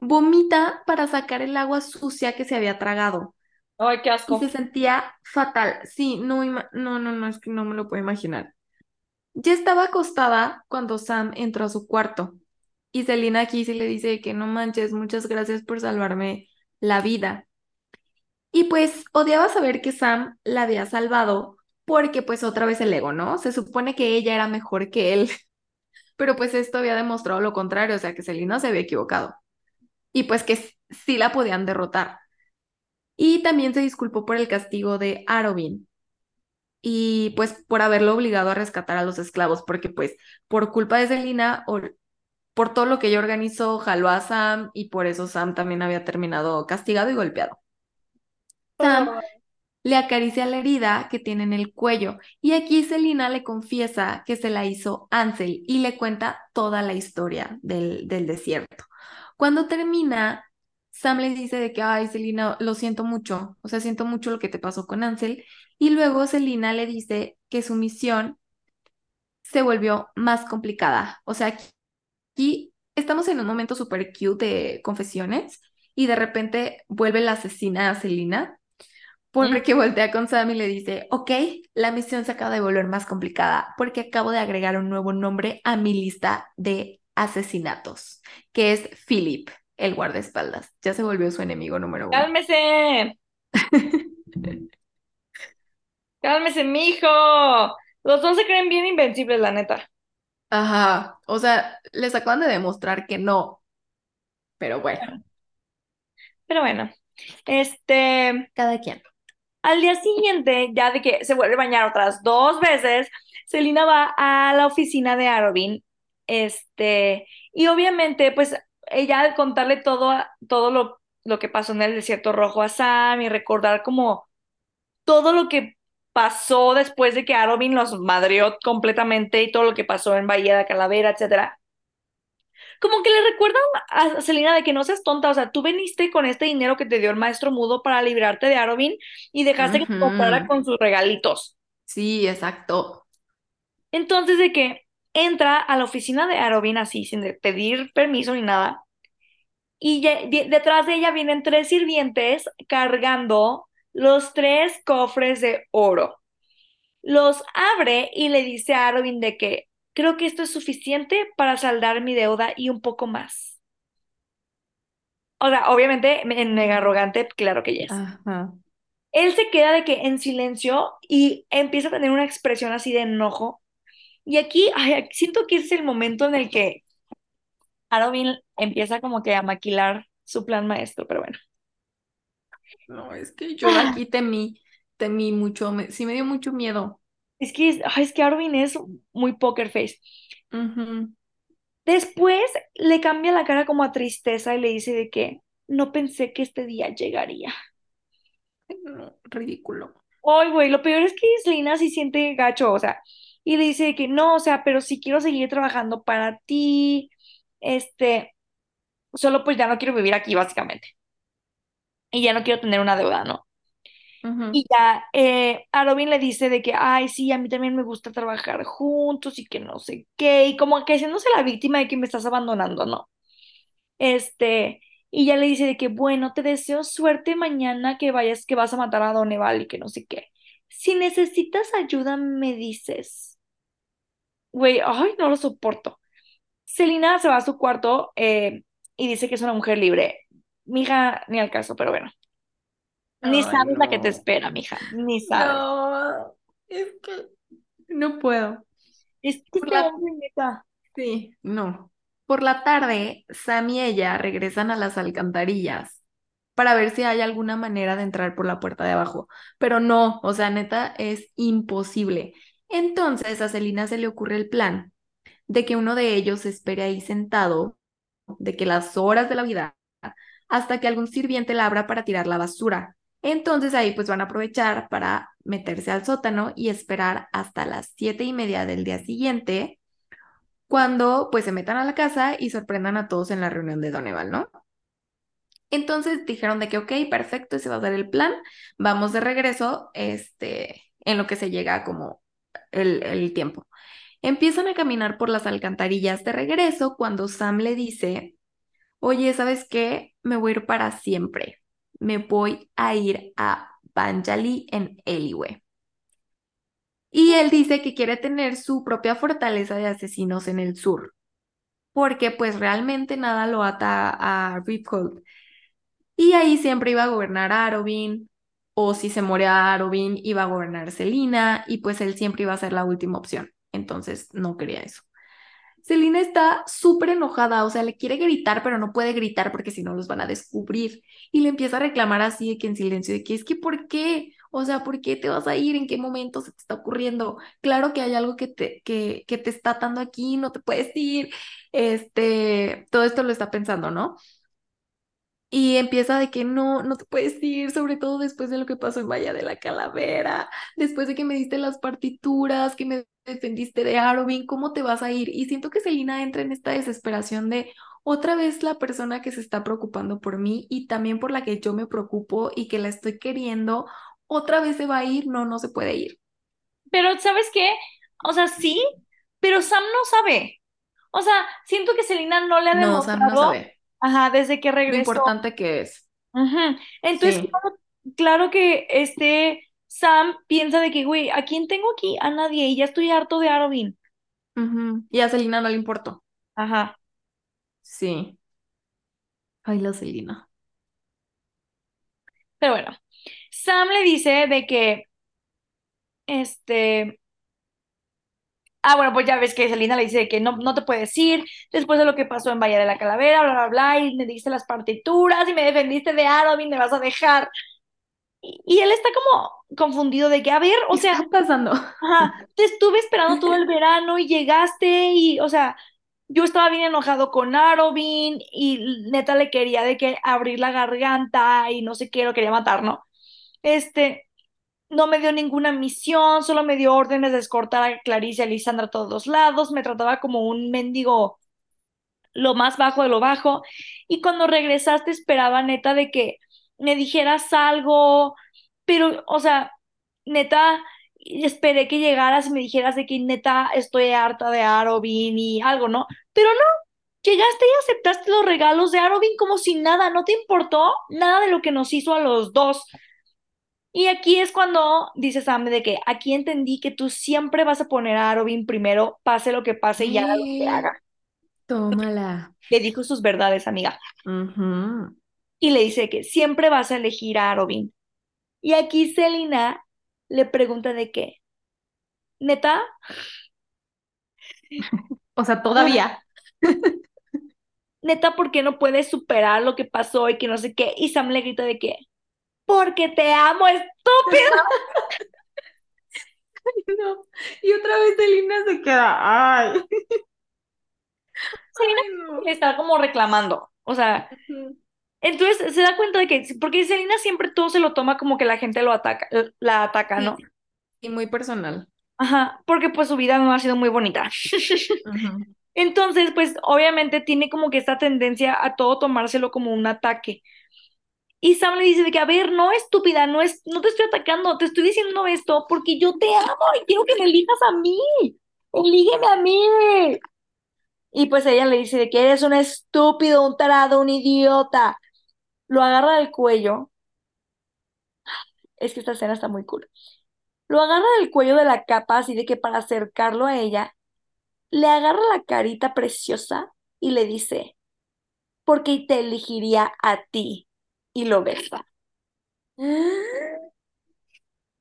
Vomita para sacar el agua sucia que se había tragado. Ay, qué asco. Y se sentía fatal. Sí, no, no, no, no, es que no me lo puedo imaginar. Ya estaba acostada cuando Sam entró a su cuarto. Y Selina aquí sí le dice que no manches, muchas gracias por salvarme la vida. Y pues odiaba saber que Sam la había salvado porque pues otra vez el ego, ¿no? Se supone que ella era mejor que él. (laughs) Pero pues esto había demostrado lo contrario, o sea que Selina se había equivocado. Y pues que sí la podían derrotar. Y también se disculpó por el castigo de Arobin. Y pues por haberlo obligado a rescatar a los esclavos, porque pues por culpa de Selina por todo lo que ella organizó, jaló a Sam y por eso Sam también había terminado castigado y golpeado. Sam le acaricia la herida que tiene en el cuello y aquí Selina le confiesa que se la hizo Ansel y le cuenta toda la historia del, del desierto. Cuando termina, Sam le dice de que, ay, Selina, lo siento mucho, o sea, siento mucho lo que te pasó con Ansel. Y luego Selina le dice que su misión se volvió más complicada. O sea, aquí estamos en un momento súper cute de confesiones y de repente vuelve la asesina a Selina porque voltea con Sam y le dice, ok, la misión se acaba de volver más complicada porque acabo de agregar un nuevo nombre a mi lista de asesinatos, que es Philip, el guardaespaldas. Ya se volvió su enemigo número uno. ¡Cálmese! (laughs) ¡Cálmese, mijo! Los dos se creen bien invencibles, la neta. Ajá, o sea, les acaban de demostrar que no, pero bueno. Pero bueno, este... Cada quien. Al día siguiente, ya de que se vuelve a bañar otras dos veces, Selina va a la oficina de Arobin, este, y obviamente, pues, ella al contarle todo, todo lo, lo que pasó en el desierto rojo a Sam y recordar como todo lo que pasó después de que Arobin los madreó completamente y todo lo que pasó en Bahía de Calavera, etcétera. Como que le recuerdan a Selina de que no seas tonta, o sea, tú veniste con este dinero que te dio el maestro mudo para librarte de Arobin y dejaste que te comprara con sus regalitos. Sí, exacto. Entonces de que entra a la oficina de Arobin así, sin pedir permiso ni nada, y detrás de ella vienen tres sirvientes cargando los tres cofres de oro. Los abre y le dice a Arobin de que creo que esto es suficiente para saldar mi deuda y un poco más. O sea, obviamente en mega arrogante, claro que yes. Él se queda de que en silencio y empieza a tener una expresión así de enojo. Y aquí siento que es el momento en el que Arobin empieza como que a maquilar su plan maestro, pero bueno. No, es que yo aquí temí, temí mucho, sí me dio mucho miedo. Es que, es que Arvin es muy poker face. Después le cambia la cara como a tristeza y le dice de que no pensé que este día llegaría. ridículo. Ay, güey, lo peor es que Selena sí siente gacho, o sea, y le dice que no, o sea, pero si quiero seguir trabajando para ti, este, solo pues ya no quiero vivir aquí, básicamente y ya no quiero tener una deuda, ¿no? Y ya eh, a Robin le dice de que, ay, sí, a mí también me gusta trabajar juntos y que no sé qué, y como que haciéndose la víctima de que me estás abandonando, ¿no? Este, y ya le dice de que, bueno, te deseo suerte mañana que vayas, que vas a matar a Doneval y que no sé qué. Si necesitas ayuda, me dices. Güey, ay, no lo soporto. Selina se va a su cuarto eh, y dice que es una mujer libre mija, ni al caso, pero bueno. Ni sabes la que te espera, mija, ni sabes. No, es que no puedo. Es que la... Sí, no. Por la tarde, Sam y ella regresan a las alcantarillas para ver si hay alguna manera de entrar por la puerta de abajo. Pero no, o sea, neta, es imposible. Entonces a Celina se le ocurre el plan de que uno de ellos espere ahí sentado, de que las horas de la vida hasta que algún sirviente la abra para tirar la basura. Entonces ahí pues van a aprovechar para meterse al sótano y esperar hasta las siete y media del día siguiente, cuando pues se metan a la casa y sorprendan a todos en la reunión de Doneval, ¿no? Entonces dijeron de que, ok, perfecto, ese va a ser el plan, vamos de regreso, este, en lo que se llega como el, el tiempo. Empiezan a caminar por las alcantarillas de regreso cuando Sam le dice oye, ¿sabes qué? Me voy a ir para siempre. Me voy a ir a Banjali en Eliwe. Y él dice que quiere tener su propia fortaleza de asesinos en el sur, porque pues realmente nada lo ata a Riphold. Y ahí siempre iba a gobernar Arobin, o si se moría Arobin, iba a gobernar Selina, y pues él siempre iba a ser la última opción. Entonces no quería eso. Selina está súper enojada, o sea, le quiere gritar, pero no puede gritar porque si no los van a descubrir. Y le empieza a reclamar así de que en silencio, de que es que ¿por qué? O sea, ¿por qué te vas a ir? ¿En qué momento se te está ocurriendo? Claro que hay algo que te, que, que te está atando aquí, no te puedes ir. Este, todo esto lo está pensando, ¿no? Y empieza de que no, no te puedes ir, sobre todo después de lo que pasó en Valle de la Calavera, después de que me diste las partituras, que me defendiste de Arobin, ¿cómo te vas a ir? Y siento que Selina entra en esta desesperación de otra vez la persona que se está preocupando por mí y también por la que yo me preocupo y que la estoy queriendo, otra vez se va a ir, no, no se puede ir. Pero, ¿sabes qué? O sea, sí, pero Sam no sabe. O sea, siento que Selina no le ha No, Sam no demostrado, sabe ajá, desde que lo regresó. importante que es. Entonces, Sí. claro, claro que este Sam piensa de que, güey, ¿a quién tengo aquí? A nadie, y ya estoy harto de Arobin. Ujú. Y a Selina no le importó. Ajá. Sí. Ay, la Selina. Pero bueno, Sam le dice de que, este, ah, bueno, pues ya ves que Selina le dice de que no, no te puedes ir después de lo que pasó en Valle de la Calavera, bla, bla, bla, y me diste las partituras y me defendiste de Arobin, me vas a dejar. Y, y él está como confundido de que, a ver, o ¿Qué sea, está pasando? Ajá, te estuve esperando todo el verano y llegaste y, o sea, yo estaba bien enojado con Arobin y neta le quería de que abrir la garganta y no sé qué, lo quería matar, ¿no? Este, no me dio ninguna misión, solo me dio órdenes de escortar a Clarice y a Lisandra a todos lados, me trataba como un mendigo lo más bajo de lo bajo y cuando regresaste esperaba neta de que me dijeras algo, pero, o sea, neta, esperé que llegaras y me dijeras de que neta estoy harta de Arobin y algo, ¿no? Pero no, llegaste y aceptaste los regalos de Arobin como si nada, no te importó nada de lo que nos hizo a los dos. Y aquí es cuando dice Sam de que aquí entendí que tú siempre vas a poner a Arobin primero, pase lo que pase y haga lo que haga. Tómala. Le dijo sus verdades, amiga. Ujú. Y le dice que siempre vas a elegir a Arobin. Y aquí Selina le pregunta de qué. ¿Neta? O sea, todavía. (laughs) neta, ¿por qué no puedes superar lo que pasó y que no sé qué? Y Sam le grita de qué. Porque te amo, estúpido. (laughs) No. Y otra vez Selina se queda. Ay. Selena Ay, no. le está como reclamando. O sea. Entonces se da cuenta de que, porque Selena siempre todo se lo toma como que la gente lo ataca, la ataca, ¿no? Y muy personal. Ajá, porque pues su vida no ha sido muy bonita. (laughs) Entonces, pues obviamente tiene como que esta tendencia a todo tomárselo como un ataque. Y Sam le dice de que, a ver, no, estúpida, no es, no te estoy atacando, te estoy diciendo esto porque yo te amo y quiero que me elijas a mí. Elígeme a mí. Y pues ella le dice de que eres un estúpido, un tarado, un idiota. Lo agarra del cuello. Es que esta escena está muy cool. Lo agarra del cuello de la capa, así de que para acercarlo a ella, le agarra la carita preciosa y le dice, porque te elegiría a ti. Y lo besa. (gasps)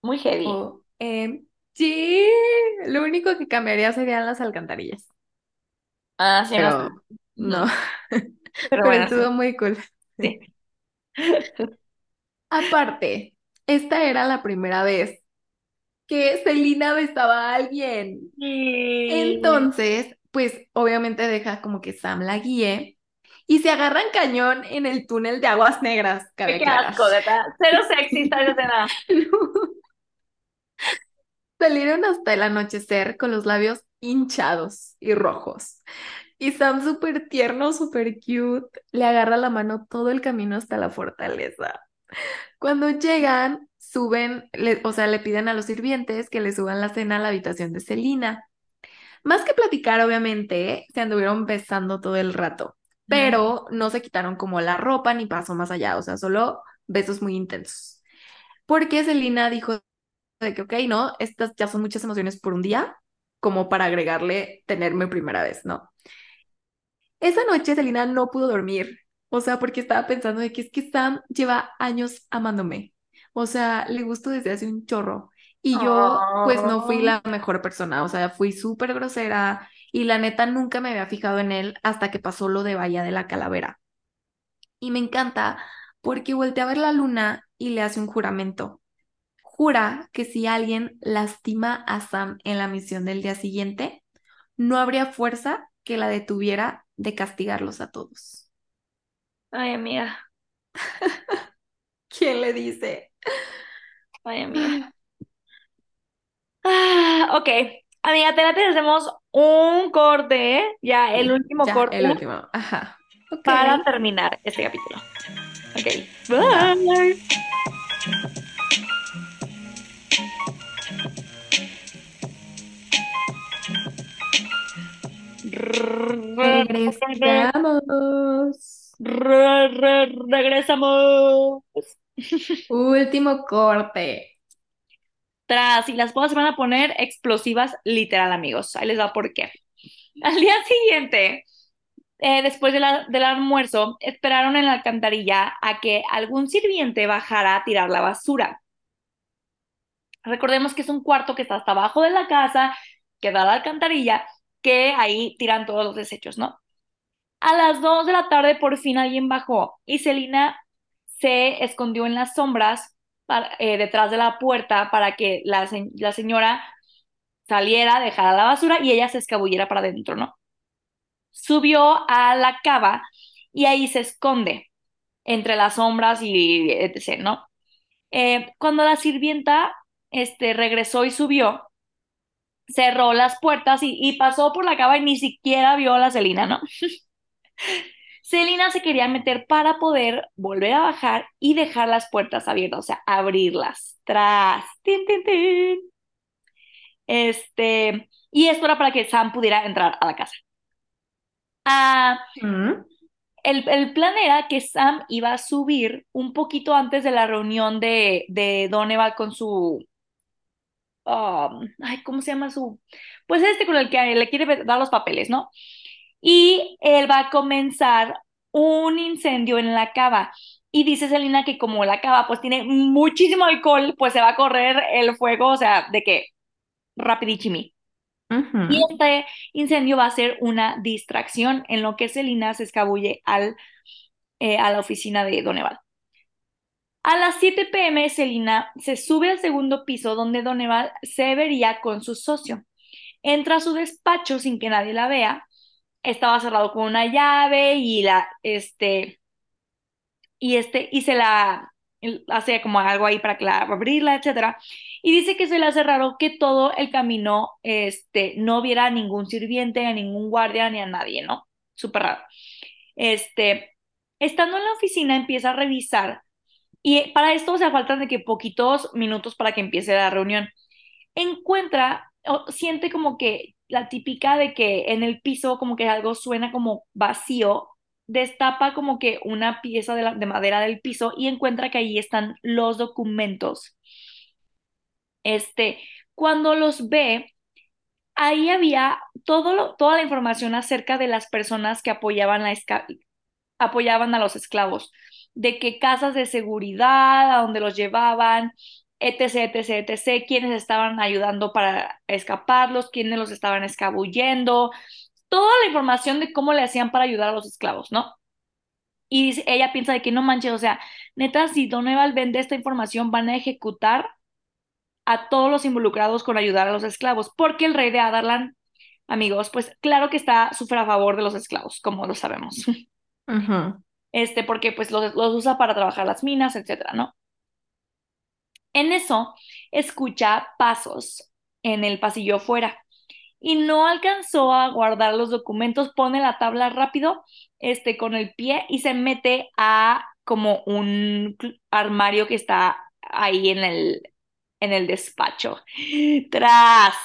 Muy heavy. O, em, sí, lo único que cambiaría serían las alcantarillas. Ah, sí. Pero no, (laughs) (laughs) Pero pero bueno, estuvo muy cool. sí. (laughs) Aparte, esta era la primera vez que Selina besaba a alguien. Entonces, pues obviamente deja como que Sam la guíe y se agarran cañón en el túnel de aguas negras, cabe Qué asco, de verdad. Cero sexista esa escena. Salieron hasta el anochecer con los labios hinchados y rojos. Y Sam, súper tierno, súper cute, le agarra la mano todo el camino hasta la fortaleza. Cuando llegan, suben, le- o sea, le piden a los sirvientes que le suban la cena a la habitación de Selina. Más que platicar, obviamente, se anduvieron besando todo el rato, pero no se quitaron como la ropa ni pasó más allá, o sea, solo besos muy intensos. Porque Selina dijo de que, ok, no, estas ya son muchas emociones por un día, como para agregarle tenerme primera vez, ¿no? Esa noche Selina no pudo dormir, o sea, porque estaba pensando de que es que Sam lleva años amándome, o sea, le gusto desde hace un chorro. Y yo, pues no fui la mejor persona, o sea, fui súper grosera y la neta nunca me había fijado en él hasta que pasó lo de Bahía de la Calavera. Y me encanta porque voltea a ver la luna y le hace un juramento. jura que si alguien lastima a Sam en la misión del día siguiente, no habría fuerza que la detuviera de castigarlos a todos. Ay, amiga. (laughs) ¿Quién le dice? Ay, amiga. Ah, ok. Amiga, te la hacemos un corte, ¿eh? ya el último Ya, corte el último. Ajá. Ok. para terminar este capítulo. Ok. Bye. Regresamos. Re- re- regresamos. Último corte. Tras, y las bodas se van a poner explosivas, literal, amigos. Ahí les va por qué. Al día siguiente, eh, después de la- del almuerzo, esperaron en la alcantarilla a que algún sirviente bajara a tirar la basura. Recordemos que es un cuarto que está hasta abajo de la casa, que da a la alcantarilla, que ahí tiran todos los desechos, ¿no? A las 2 de la tarde por fin alguien bajó y Celina se escondió en las sombras eh, detrás de la puerta para que la, la señora saliera, dejara la basura y ella se escabullera para adentro, ¿no? Subió a la cava y ahí se esconde entre las sombras y etc., ¿no? Eh, cuando la sirvienta este, regresó y subió, cerró las puertas y, y pasó por la cava y ni siquiera vio a la Celina, ¿no? (laughs) Celina se quería meter para poder volver a bajar y dejar las puertas abiertas, o sea, abrirlas. Tras. Tin, tin, tin. Este, y esto era para que Sam pudiera entrar a la casa. Ah, Mm. el, el plan era que Sam iba a subir un poquito antes de la reunión de, de Doneval con su... um, ay, ¿cómo se llama su...? Pues este con el que le quiere dar los papeles, ¿no? Y él va a comenzar un incendio en la cava. Y dice Selina que como la cava pues tiene muchísimo alcohol, pues se va a correr el fuego, o sea, de que rapidichimi. Y este incendio va a ser una distracción en lo que Selina se escabulle al, eh, a la oficina de Doneval. A las 7 pm, Selina se sube al segundo piso donde Doneval se vería con su socio. Entra a su despacho sin que nadie la vea. Estaba cerrado con una llave y la, este, y este, y se la hace como algo ahí para abrirla, etcétera. Y dice que se le hace raro que todo el camino, este, no viera a ningún sirviente, a ningún guardia, ni a nadie, ¿no? Súper raro. Este, estando en la oficina, empieza a revisar y para esto, o sea, faltan de que poquitos minutos para que empiece la reunión. Encuentra, o siente como que la típica de que en el piso como que algo suena como vacío, destapa como que una pieza de, la- de madera del piso y encuentra que ahí están los documentos. Este, cuando los ve, ahí había todo toda la información acerca de las personas que apoyaban apoyaban a los esclavos, de qué casas de seguridad, a dónde los llevaban, etc., etc., etc., quiénes estaban ayudando para escaparlos, quiénes los estaban escabullendo, toda la información de cómo le hacían para ayudar a los esclavos, ¿no? Y ella piensa de que no manches, o sea, neta, si Doneval vende esta información, van a ejecutar a todos los involucrados con ayudar a los esclavos, porque el rey de Adarlan, amigos, pues claro que está súper a favor de los esclavos, como lo sabemos. Este, porque pues los, los usa para trabajar las minas, etcétera, ¿no? En eso, escucha pasos en el pasillo fuera y no alcanzó a guardar los documentos, pone la tabla rápido, este, con el pie y se mete a como un armario que está ahí en el, en el despacho. Tras.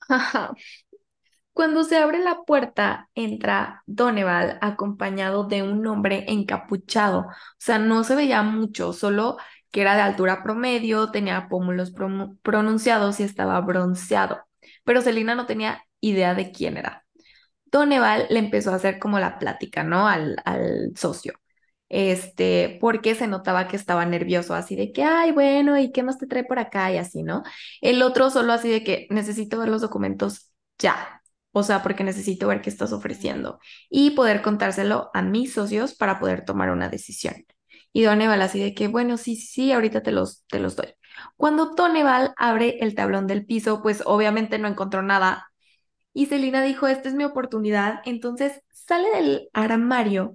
(laughs) Cuando se abre la puerta, entra Doneval acompañado de un hombre encapuchado. O sea, no se veía mucho, solo que era de altura promedio, tenía pómulos pronunciados y estaba bronceado. Pero Selina no tenía idea de quién era. Doneval le empezó a hacer como la plática, ¿no? Al, al socio. Este, porque se notaba que estaba nervioso, así de que, ay, bueno, ¿y qué más te trae por acá? Y así, ¿no? El otro solo así de que necesito ver los documentos ya. O sea, porque necesito ver qué estás ofreciendo y poder contárselo a mis socios para poder tomar una decisión. Y Doneval así de que, bueno, sí, sí, ahorita te los, te los doy. Cuando Doneval abre el tablón del piso, pues obviamente no encontró nada. Y Selina dijo, esta es mi oportunidad. Entonces sale del armario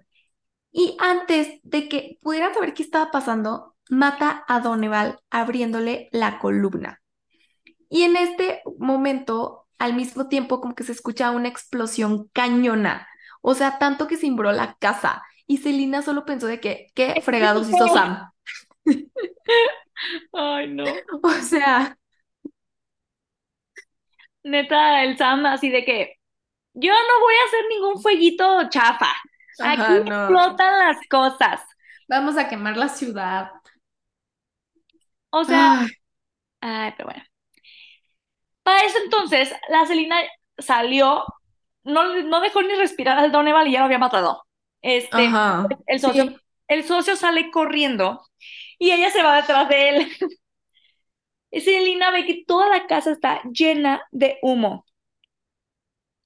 y antes de que pudieran saber qué estaba pasando, mata a Doneval abriéndole la columna. Y en este momento, al mismo tiempo, como que se escucha una explosión cañona. O sea, tanto que cimbró la casa. Y Selina solo pensó de que, ¿qué fregados hizo Sam? (laughs) Ay, no. (laughs) O sea, Neta, el Sam así de que yo no voy a hacer ningún fueguito chafa. Aquí Ajá, no. explotan las cosas. vamos a quemar la ciudad. O sea, Ay, ay, pero bueno. Para eso entonces, la Selina salió, no, no dejó ni respirar al Doneval y ya lo había matado. Este, ajá. el socio, Sí. el socio sale corriendo y ella se va detrás de él. (laughs) Y Selina ve que toda la casa está llena de humo.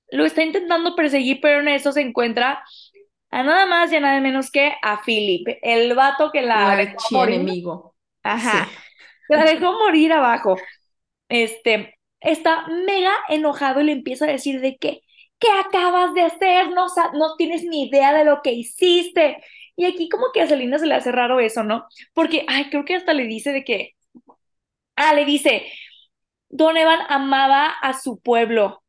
Lo está intentando perseguir, pero en eso se encuentra a nada más y a nada menos que a Philip, el vato que la La dejó morir. archienemigo. Ajá, Sí. la dejó morir abajo. Este, está mega enojado y le empieza a decir de que, ¿qué acabas de hacer? No, no tienes ni idea de lo que hiciste. Y aquí como que a Selena se le hace raro eso, ¿no? Porque, ay, creo que hasta le dice de que, ah, le dice, Donovan amaba a su pueblo.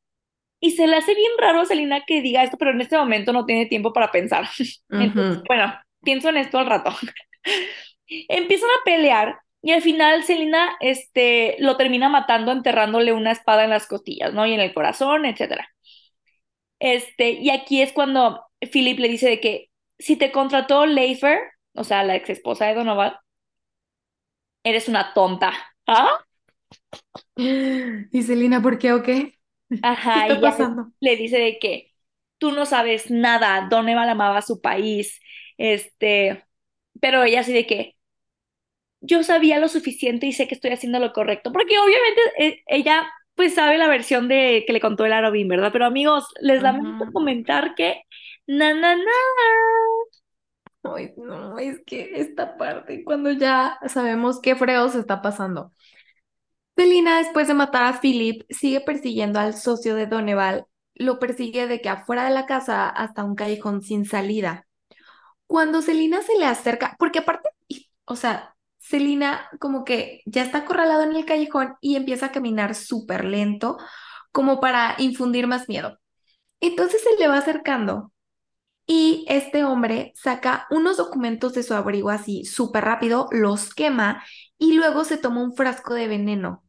Y se le hace bien raro a Selena que diga esto, pero en este momento no tiene tiempo para pensar. (laughs) Entonces, bueno, pienso en esto al rato. (laughs) Empiezan a pelear y al final Selena este, lo termina matando enterrándole una espada en las costillas, ¿no? Y en el corazón, etcétera. Este, y aquí es cuando Philip le dice de que si te contrató Leifer, o sea, la ex esposa de Donovan, eres una tonta. ¿Ah? Y Selina, ¿por qué o qué? ¿Qué Ajá, está y pasando? le dice de que tú no sabes nada, Donovan amaba a su país, este, pero ella así de que yo sabía lo suficiente y sé que estoy haciendo lo correcto, porque obviamente eh, ella pues sabe la versión de que le contó el Arobin, ¿verdad? Pero amigos, les lamento comentar que na na na. Ay, no, es que esta parte, cuando ya sabemos qué fregados está pasando. Selina, después de matar a Philip, sigue persiguiendo al socio de Doneval. Lo persigue de que afuera de la casa hasta un callejón sin salida. Cuando Selina se le acerca, porque aparte, o sea, Selina como que ya está acorralado en el callejón y empieza a caminar súper lento, como para infundir más miedo. Entonces se le va acercando y este hombre saca unos documentos de su abrigo así súper rápido, los quema y luego se toma un frasco de veneno.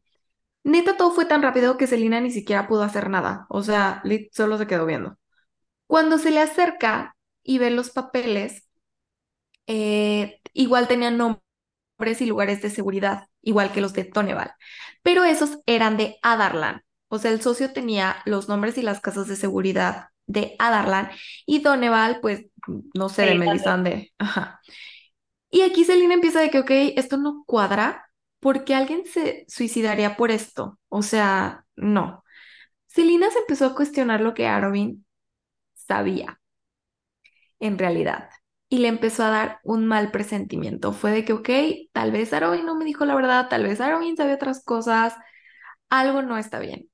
Neta, todo fue tan rápido que Selina ni siquiera pudo hacer nada. O sea, Lit solo se quedó viendo. Cuando se le acerca y ve los papeles, eh, igual tenían nombres y lugares de seguridad, igual que los de Doneval, pero esos eran de Adarlan. O sea, el socio tenía los nombres y las casas de seguridad de Adarlan y Doneval, pues, no sé, de Melisandre. Melisandre. Ajá. Y aquí Selina empieza de que, ok, esto no cuadra, porque alguien se suicidaría por esto. O sea, no. Selina se empezó a cuestionar lo que Arobin sabía en realidad y le empezó a dar un mal presentimiento. Fue de que, ok, tal vez Arobin no me dijo la verdad, tal vez Arobin sabía otras cosas, algo no está bien.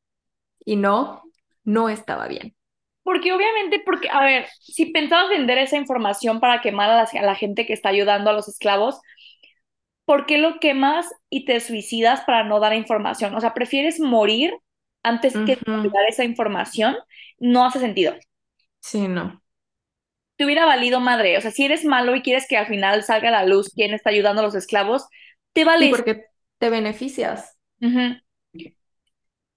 Y no, no estaba bien. Porque obviamente, porque, a ver, si pensabas vender esa información para quemar a la, a la gente que está ayudando a los esclavos, ¿por qué lo quemas y te suicidas para no dar información? O sea, ¿prefieres morir antes que dar esa información? No hace sentido. Sí, no. Te hubiera valido madre. O sea, si eres malo y quieres que al final salga a la luz quién está ayudando a los esclavos, te Sí, vale. porque te beneficias.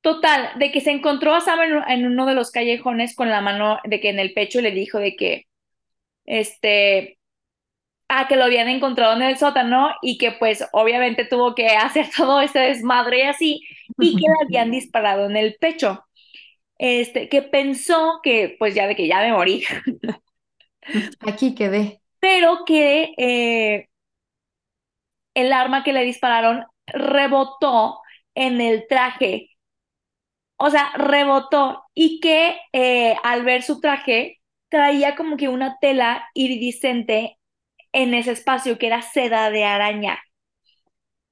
Total, de que se encontró a Sam en, uno de los callejones con la mano de que en el pecho le dijo de que, este, ah, que lo habían encontrado en el sótano y que pues obviamente tuvo que (laughs) hacer todo ese desmadre y así y que le habían (laughs) disparado en el pecho. Este, que pensó que pues ya de que ya me morí, Aquí quedé. pero que eh, el arma que le dispararon rebotó en el traje, o sea, rebotó y que eh, al ver su traje traía como que una tela iridiscente en ese espacio que era seda de araña.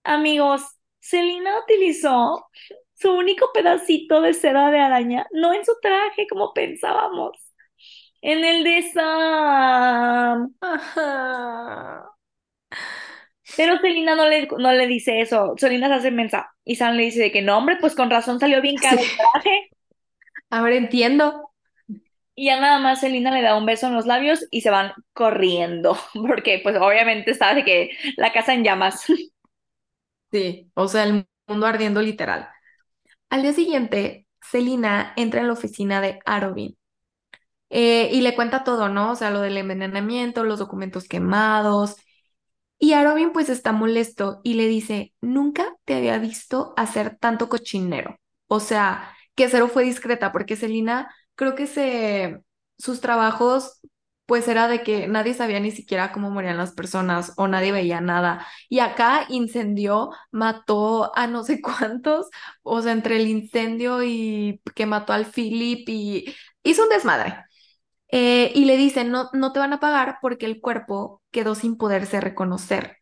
Amigos, Selena utilizó su único pedacito de seda de araña, no en su traje como pensábamos, en el de Sam. Ajá. Pero Selena no le, no le dice eso, Selena se hace mensa y Sam le dice de que no, hombre, pues con razón salió bien caro el traje. Ahora entiendo. Y ya nada más Selena le da un beso en los labios y se van corriendo, (laughs) porque pues obviamente estaba de que la casa en llamas. Sí, o sea, el mundo ardiendo literal. Al día siguiente, Selina entra en la oficina de Arobin eh, y le cuenta todo, ¿no? O sea, lo del envenenamiento, los documentos quemados. Y Arobin pues está molesto y le dice, nunca te había visto hacer tanto cochinero. O sea, que cero fue discreta porque Selina creo que se, sus trabajos pues era de que nadie sabía ni siquiera cómo morían las personas o nadie veía nada. Y acá incendió, mató a no sé (laughs) cuántos, o sea, entre el incendio y que mató al Philip y hizo un desmadre. Eh, y le dicen, no, no te van a pagar porque el cuerpo quedó sin poderse reconocer,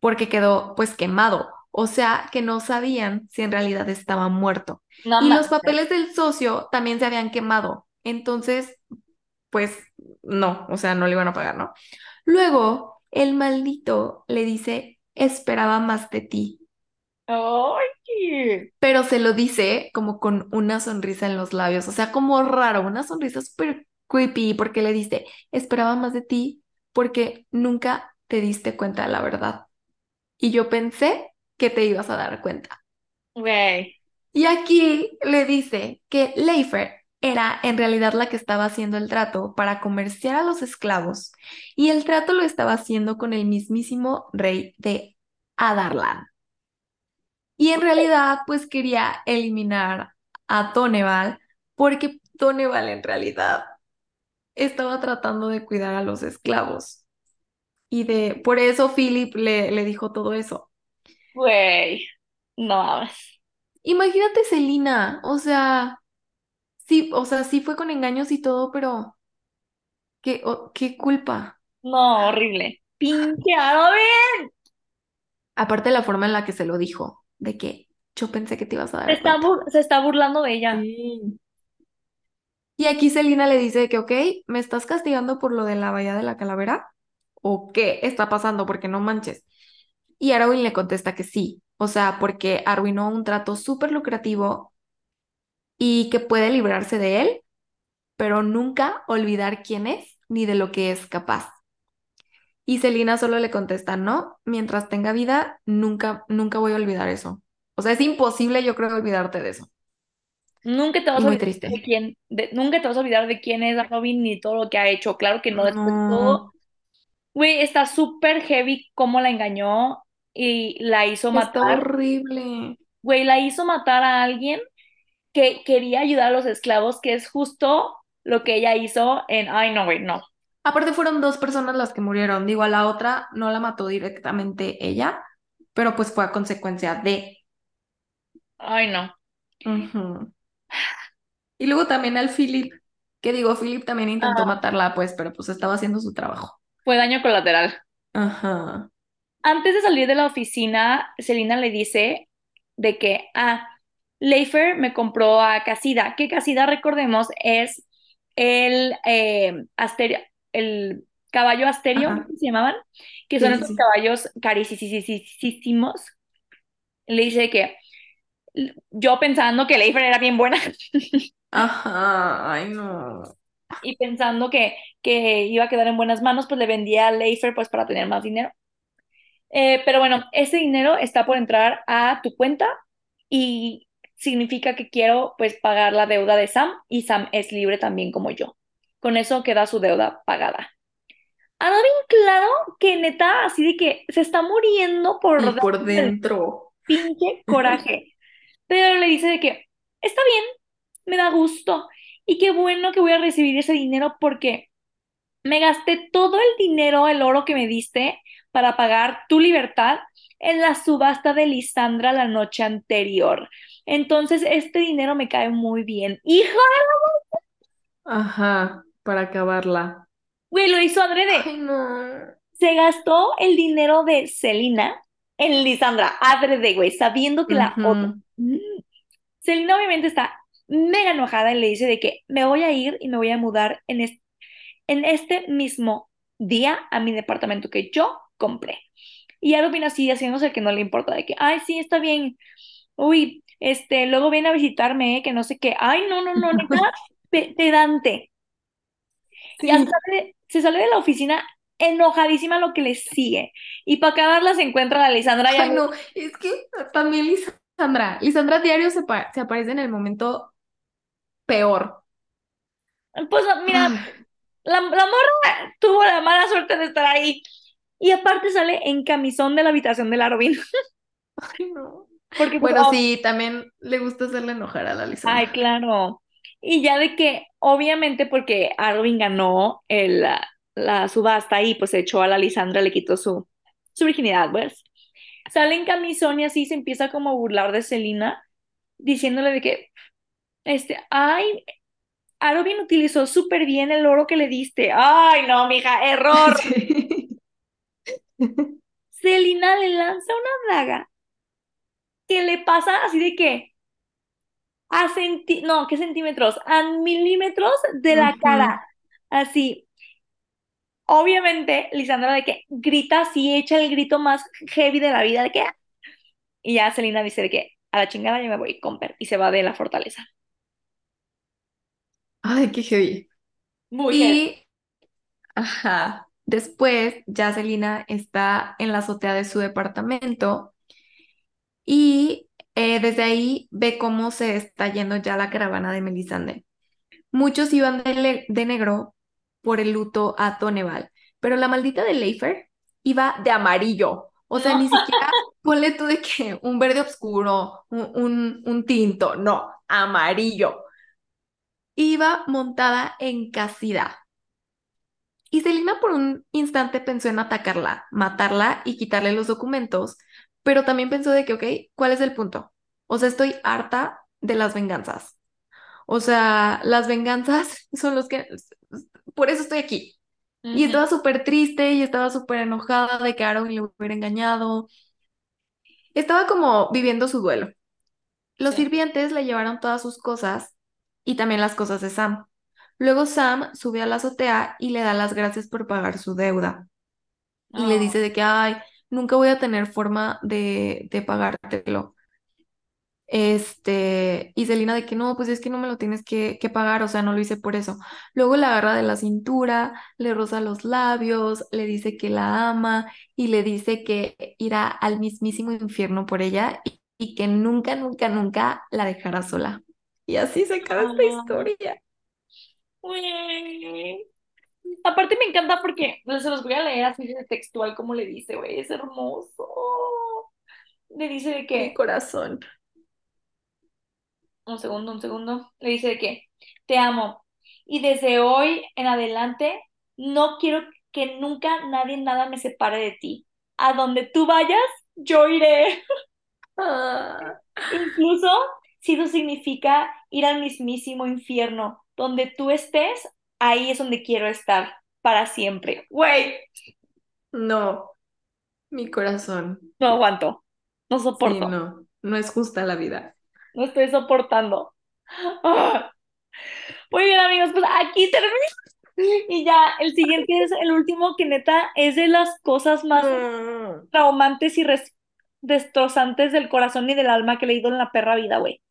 porque quedó pues quemado. O sea, que no sabían si en realidad estaba muerto. No Y los papeles del socio también se habían quemado. Entonces, pues no, o sea, no le iban a pagar, ¿no? Luego, el maldito le dice, esperaba más de ti, Ay, pero se lo dice como con una sonrisa en los labios, o sea, como raro, una sonrisa súper creepy, porque le dice, esperaba más de ti porque nunca te diste cuenta de la verdad. Y yo pensé que te ibas a dar cuenta. güey. Y aquí le dice que Leifer era en realidad la que estaba haciendo el trato para comerciar a los esclavos y el trato lo estaba haciendo con el mismísimo rey de Adarlan. Y en realidad pues quería eliminar a Doneval porque Doneval en realidad estaba tratando de cuidar a los esclavos. Y de por eso Philip le, le dijo todo eso. Güey, no mames. Imagínate Selina, o sea, sí, o sea, sí fue con engaños y todo, pero qué, o- qué culpa. No, horrible. Pinche Arobin. Aparte la forma en la que se lo dijo, de que yo pensé que te ibas a Se dar está, cuenta. bur- se está burlando de ella. Sí. Y aquí Selina le dice que, ok, ¿me estás castigando por lo de la bahía de la calavera? ¿O qué está pasando? Porque no manches. Y Arwen le contesta que sí, o sea, porque arruinó un trato súper lucrativo y que puede librarse de él, pero nunca olvidar quién es ni de lo que es capaz. Y Selina solo le contesta, no, mientras tenga vida, nunca, nunca voy a olvidar eso. O sea, es imposible, yo creo, olvidarte de eso. Nunca te vas a olvidar de quién, de- nunca te vas a olvidar de quién es Robin ni todo lo que ha hecho. Claro que no, después de todo, No, güey, está súper heavy cómo la engañó y la hizo está matar. horrible. Güey, la hizo matar a alguien que quería ayudar a los esclavos, que es justo lo que ella hizo en, ay, no, güey, no. Aparte fueron dos personas las que murieron. Digo, a la otra no la mató directamente ella, pero pues fue a consecuencia de. Ay, no. Ujú. Y luego también al Philip, que digo, Philip también intentó Ah, matarla, pues, pero pues estaba haciendo su trabajo. fue daño colateral. Ajá. Antes de salir de la oficina, Selina le dice de que, ah, Leifer me compró a Casida, que Casida, recordemos, es el, eh, asterio, el caballo asterio, Ajá. ¿cómo se llamaban? Que son Sí, sí, estos sí. caballos carísimos. Le dice que yo pensando que Leifer era bien buena Ajá. Ay, no. (laughs) y pensando que, que iba a quedar en buenas manos, pues le vendía a Leifer pues para tener más dinero. Eh, pero bueno, ese dinero está por entrar a tu cuenta y significa que quiero pues pagar la deuda de Sam y Sam es libre también como yo. Con eso queda su deuda pagada. Ahora bien claro que neta, así de que se está muriendo por por dentro. pinche coraje. (laughs) Pero le dice de que está bien, me da gusto y qué bueno que voy a recibir ese dinero porque me gasté todo el dinero, el oro que me diste para pagar tu libertad en la subasta de Lisandra la noche anterior. Entonces, este dinero me cae muy bien. Hija, Ajá. Para acabarla. güey, lo hizo adrede. Ay, no. se gastó el dinero de Selena en Lisandra, adrede, güey, sabiendo que la otra. Selena obviamente está mega enojada y le dice de que me voy a ir y me voy a mudar en, es- en este mismo día a mi departamento que yo compré. Y Arvin así haciéndose que no le importa, de que, ay, sí, está bien. Uy, este, luego viene a visitarme, ¿eh? que no sé qué. Ay, no, no, no, neta, (laughs) pe- pedante. Ya Sí. sale- se sale de la oficina enojadísima lo que le sigue. Y para acabarla se encuentra a Lisandra Ay, no, es que también Lisandra, Lisandra diario se, pa- se aparece en el momento peor. Pues mira, Ay, la, la morra tuvo la mala suerte de estar ahí. Y aparte sale en camisón de la habitación del Arvin. (laughs) ay, no. Porque pues, Bueno, sí, también le gusta hacerle enojar a la ay, Lisandra. claro. Y ya de que, obviamente, porque Arvin ganó el, la, la subasta y pues echó a la Lisandra, le quitó su, su virginidad, pues. Sale en camisón y así se empieza como a burlar de Selena, diciéndole de que, este, ay, Arvin utilizó súper bien el oro que le diste. Ay, no, mija, error. (laughs) Sí. Selena le lanza una daga que le pasa así de que a centi no, ¿qué centímetros? A milímetros de la cara. Así. Obviamente, Lisandra de que grita así, echa el grito más heavy de la vida, de que... Y ya Selena dice de que a la chingada yo me voy, Comper, y se va de la fortaleza. Ay, qué heavy. Muy heavy. Y, ajá, después ya Celina está en la azotea de su departamento y eh, desde ahí ve cómo se está yendo ya la caravana de Melisande. Muchos iban de, de negro por el luto a Doneval, pero la maldita de Leifer iba de amarillo. O sea, No. ni siquiera (laughs) ponle tú de que un verde oscuro, un, un, un tinto, no, amarillo. Iba montada en casida. Y Selina por un instante pensó en atacarla, matarla y quitarle los documentos, pero también pensó de que, ok, ¿cuál es el punto? O sea, estoy harta de las venganzas. O sea, las venganzas (laughs) son los que... Por eso estoy aquí. Y estaba súper triste y estaba súper enojada de que Aaron le hubiera engañado. Estaba como viviendo su duelo. Los Sí. sirvientes le llevaron todas sus cosas y también las cosas de Sam. Luego Sam sube a la azotea y le da las gracias por pagar su deuda. Y le Oh. dice de que, ay, nunca voy a tener forma de, de pagártelo. Este, y Selina de que no, pues es que no me lo tienes que, que pagar, o sea, no lo hice por eso. Luego la agarra de la cintura, le roza los labios, le dice que la ama y le dice que irá al mismísimo infierno por ella y, y que nunca, nunca, nunca la dejará sola. Y así se acaba esta Ah. historia. Güey. Aparte me encanta porque se los voy a leer así de textual como le dice, güey, es hermoso. Le dice de Mi que, corazón. Un segundo, un segundo, le dice de que te amo y desde hoy en adelante no quiero que nunca nadie nada me separe de ti. A donde tú vayas, yo iré. Ah, Incluso si eso significa ir al mismísimo infierno, donde tú estés, ahí es donde quiero estar para siempre. Güey, no, mi corazón. no aguanto, no Sí, soporto, no, no es justa la vida. No estoy soportando. (laughs) Muy bien, amigos, pues aquí termina. Y ya, el siguiente es el último que neta es de las cosas más Mm. traumantes y destrozantes del corazón y del alma que he leído en la perra vida, güey.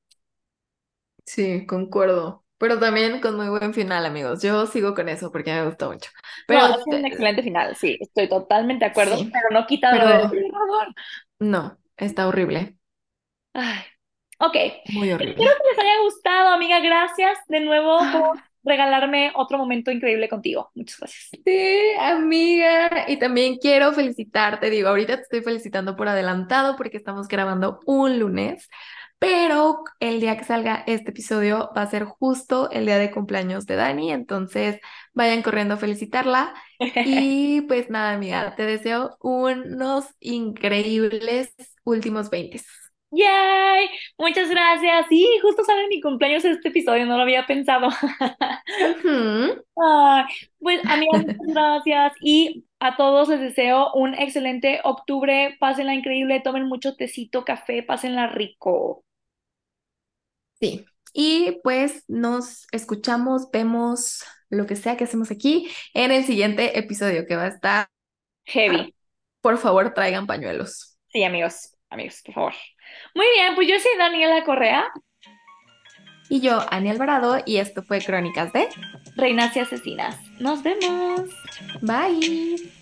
Sí, concuerdo. Pero también con muy buen final, amigos. Yo sigo con eso porque me gustó mucho. No, es un te- excelente final, sí, estoy totalmente de acuerdo, sí, pero no quita de pero no, está horrible, Ay, ok, muy espero horrible. que les haya gustado, amiga. Gracias de nuevo por regalarme otro momento increíble contigo. Muchas gracias. Sí, amiga. Y también quiero felicitarte. Digo, ahorita te estoy felicitando por adelantado porque estamos grabando un lunes, pero el día que salga este episodio va a ser justo el día de cumpleaños de Dani. Entonces vayan corriendo a felicitarla. Y (laughs) pues nada, amiga, te deseo unos increíbles últimos 20. ¡Yay! Muchas gracias. Sí, justo sale mi cumpleaños este episodio, no lo había pensado. (laughs) Ay, pues amigas, muchas (laughs) gracias y a todos les deseo un excelente octubre. Pásenla increíble, tomen mucho tecito, café, pásenla rico. Sí. Y pues nos escuchamos, vemos lo que sea que hacemos aquí en el siguiente episodio que va a estar. Heavy. Por favor, traigan pañuelos. Sí, amigos, amigos, por favor. Muy bien, pues yo soy Daniela Correa, Y yo, Ani Alvarado, y esto fue Crónicas de Reinas y Asesinas. Nos vemos. Bye.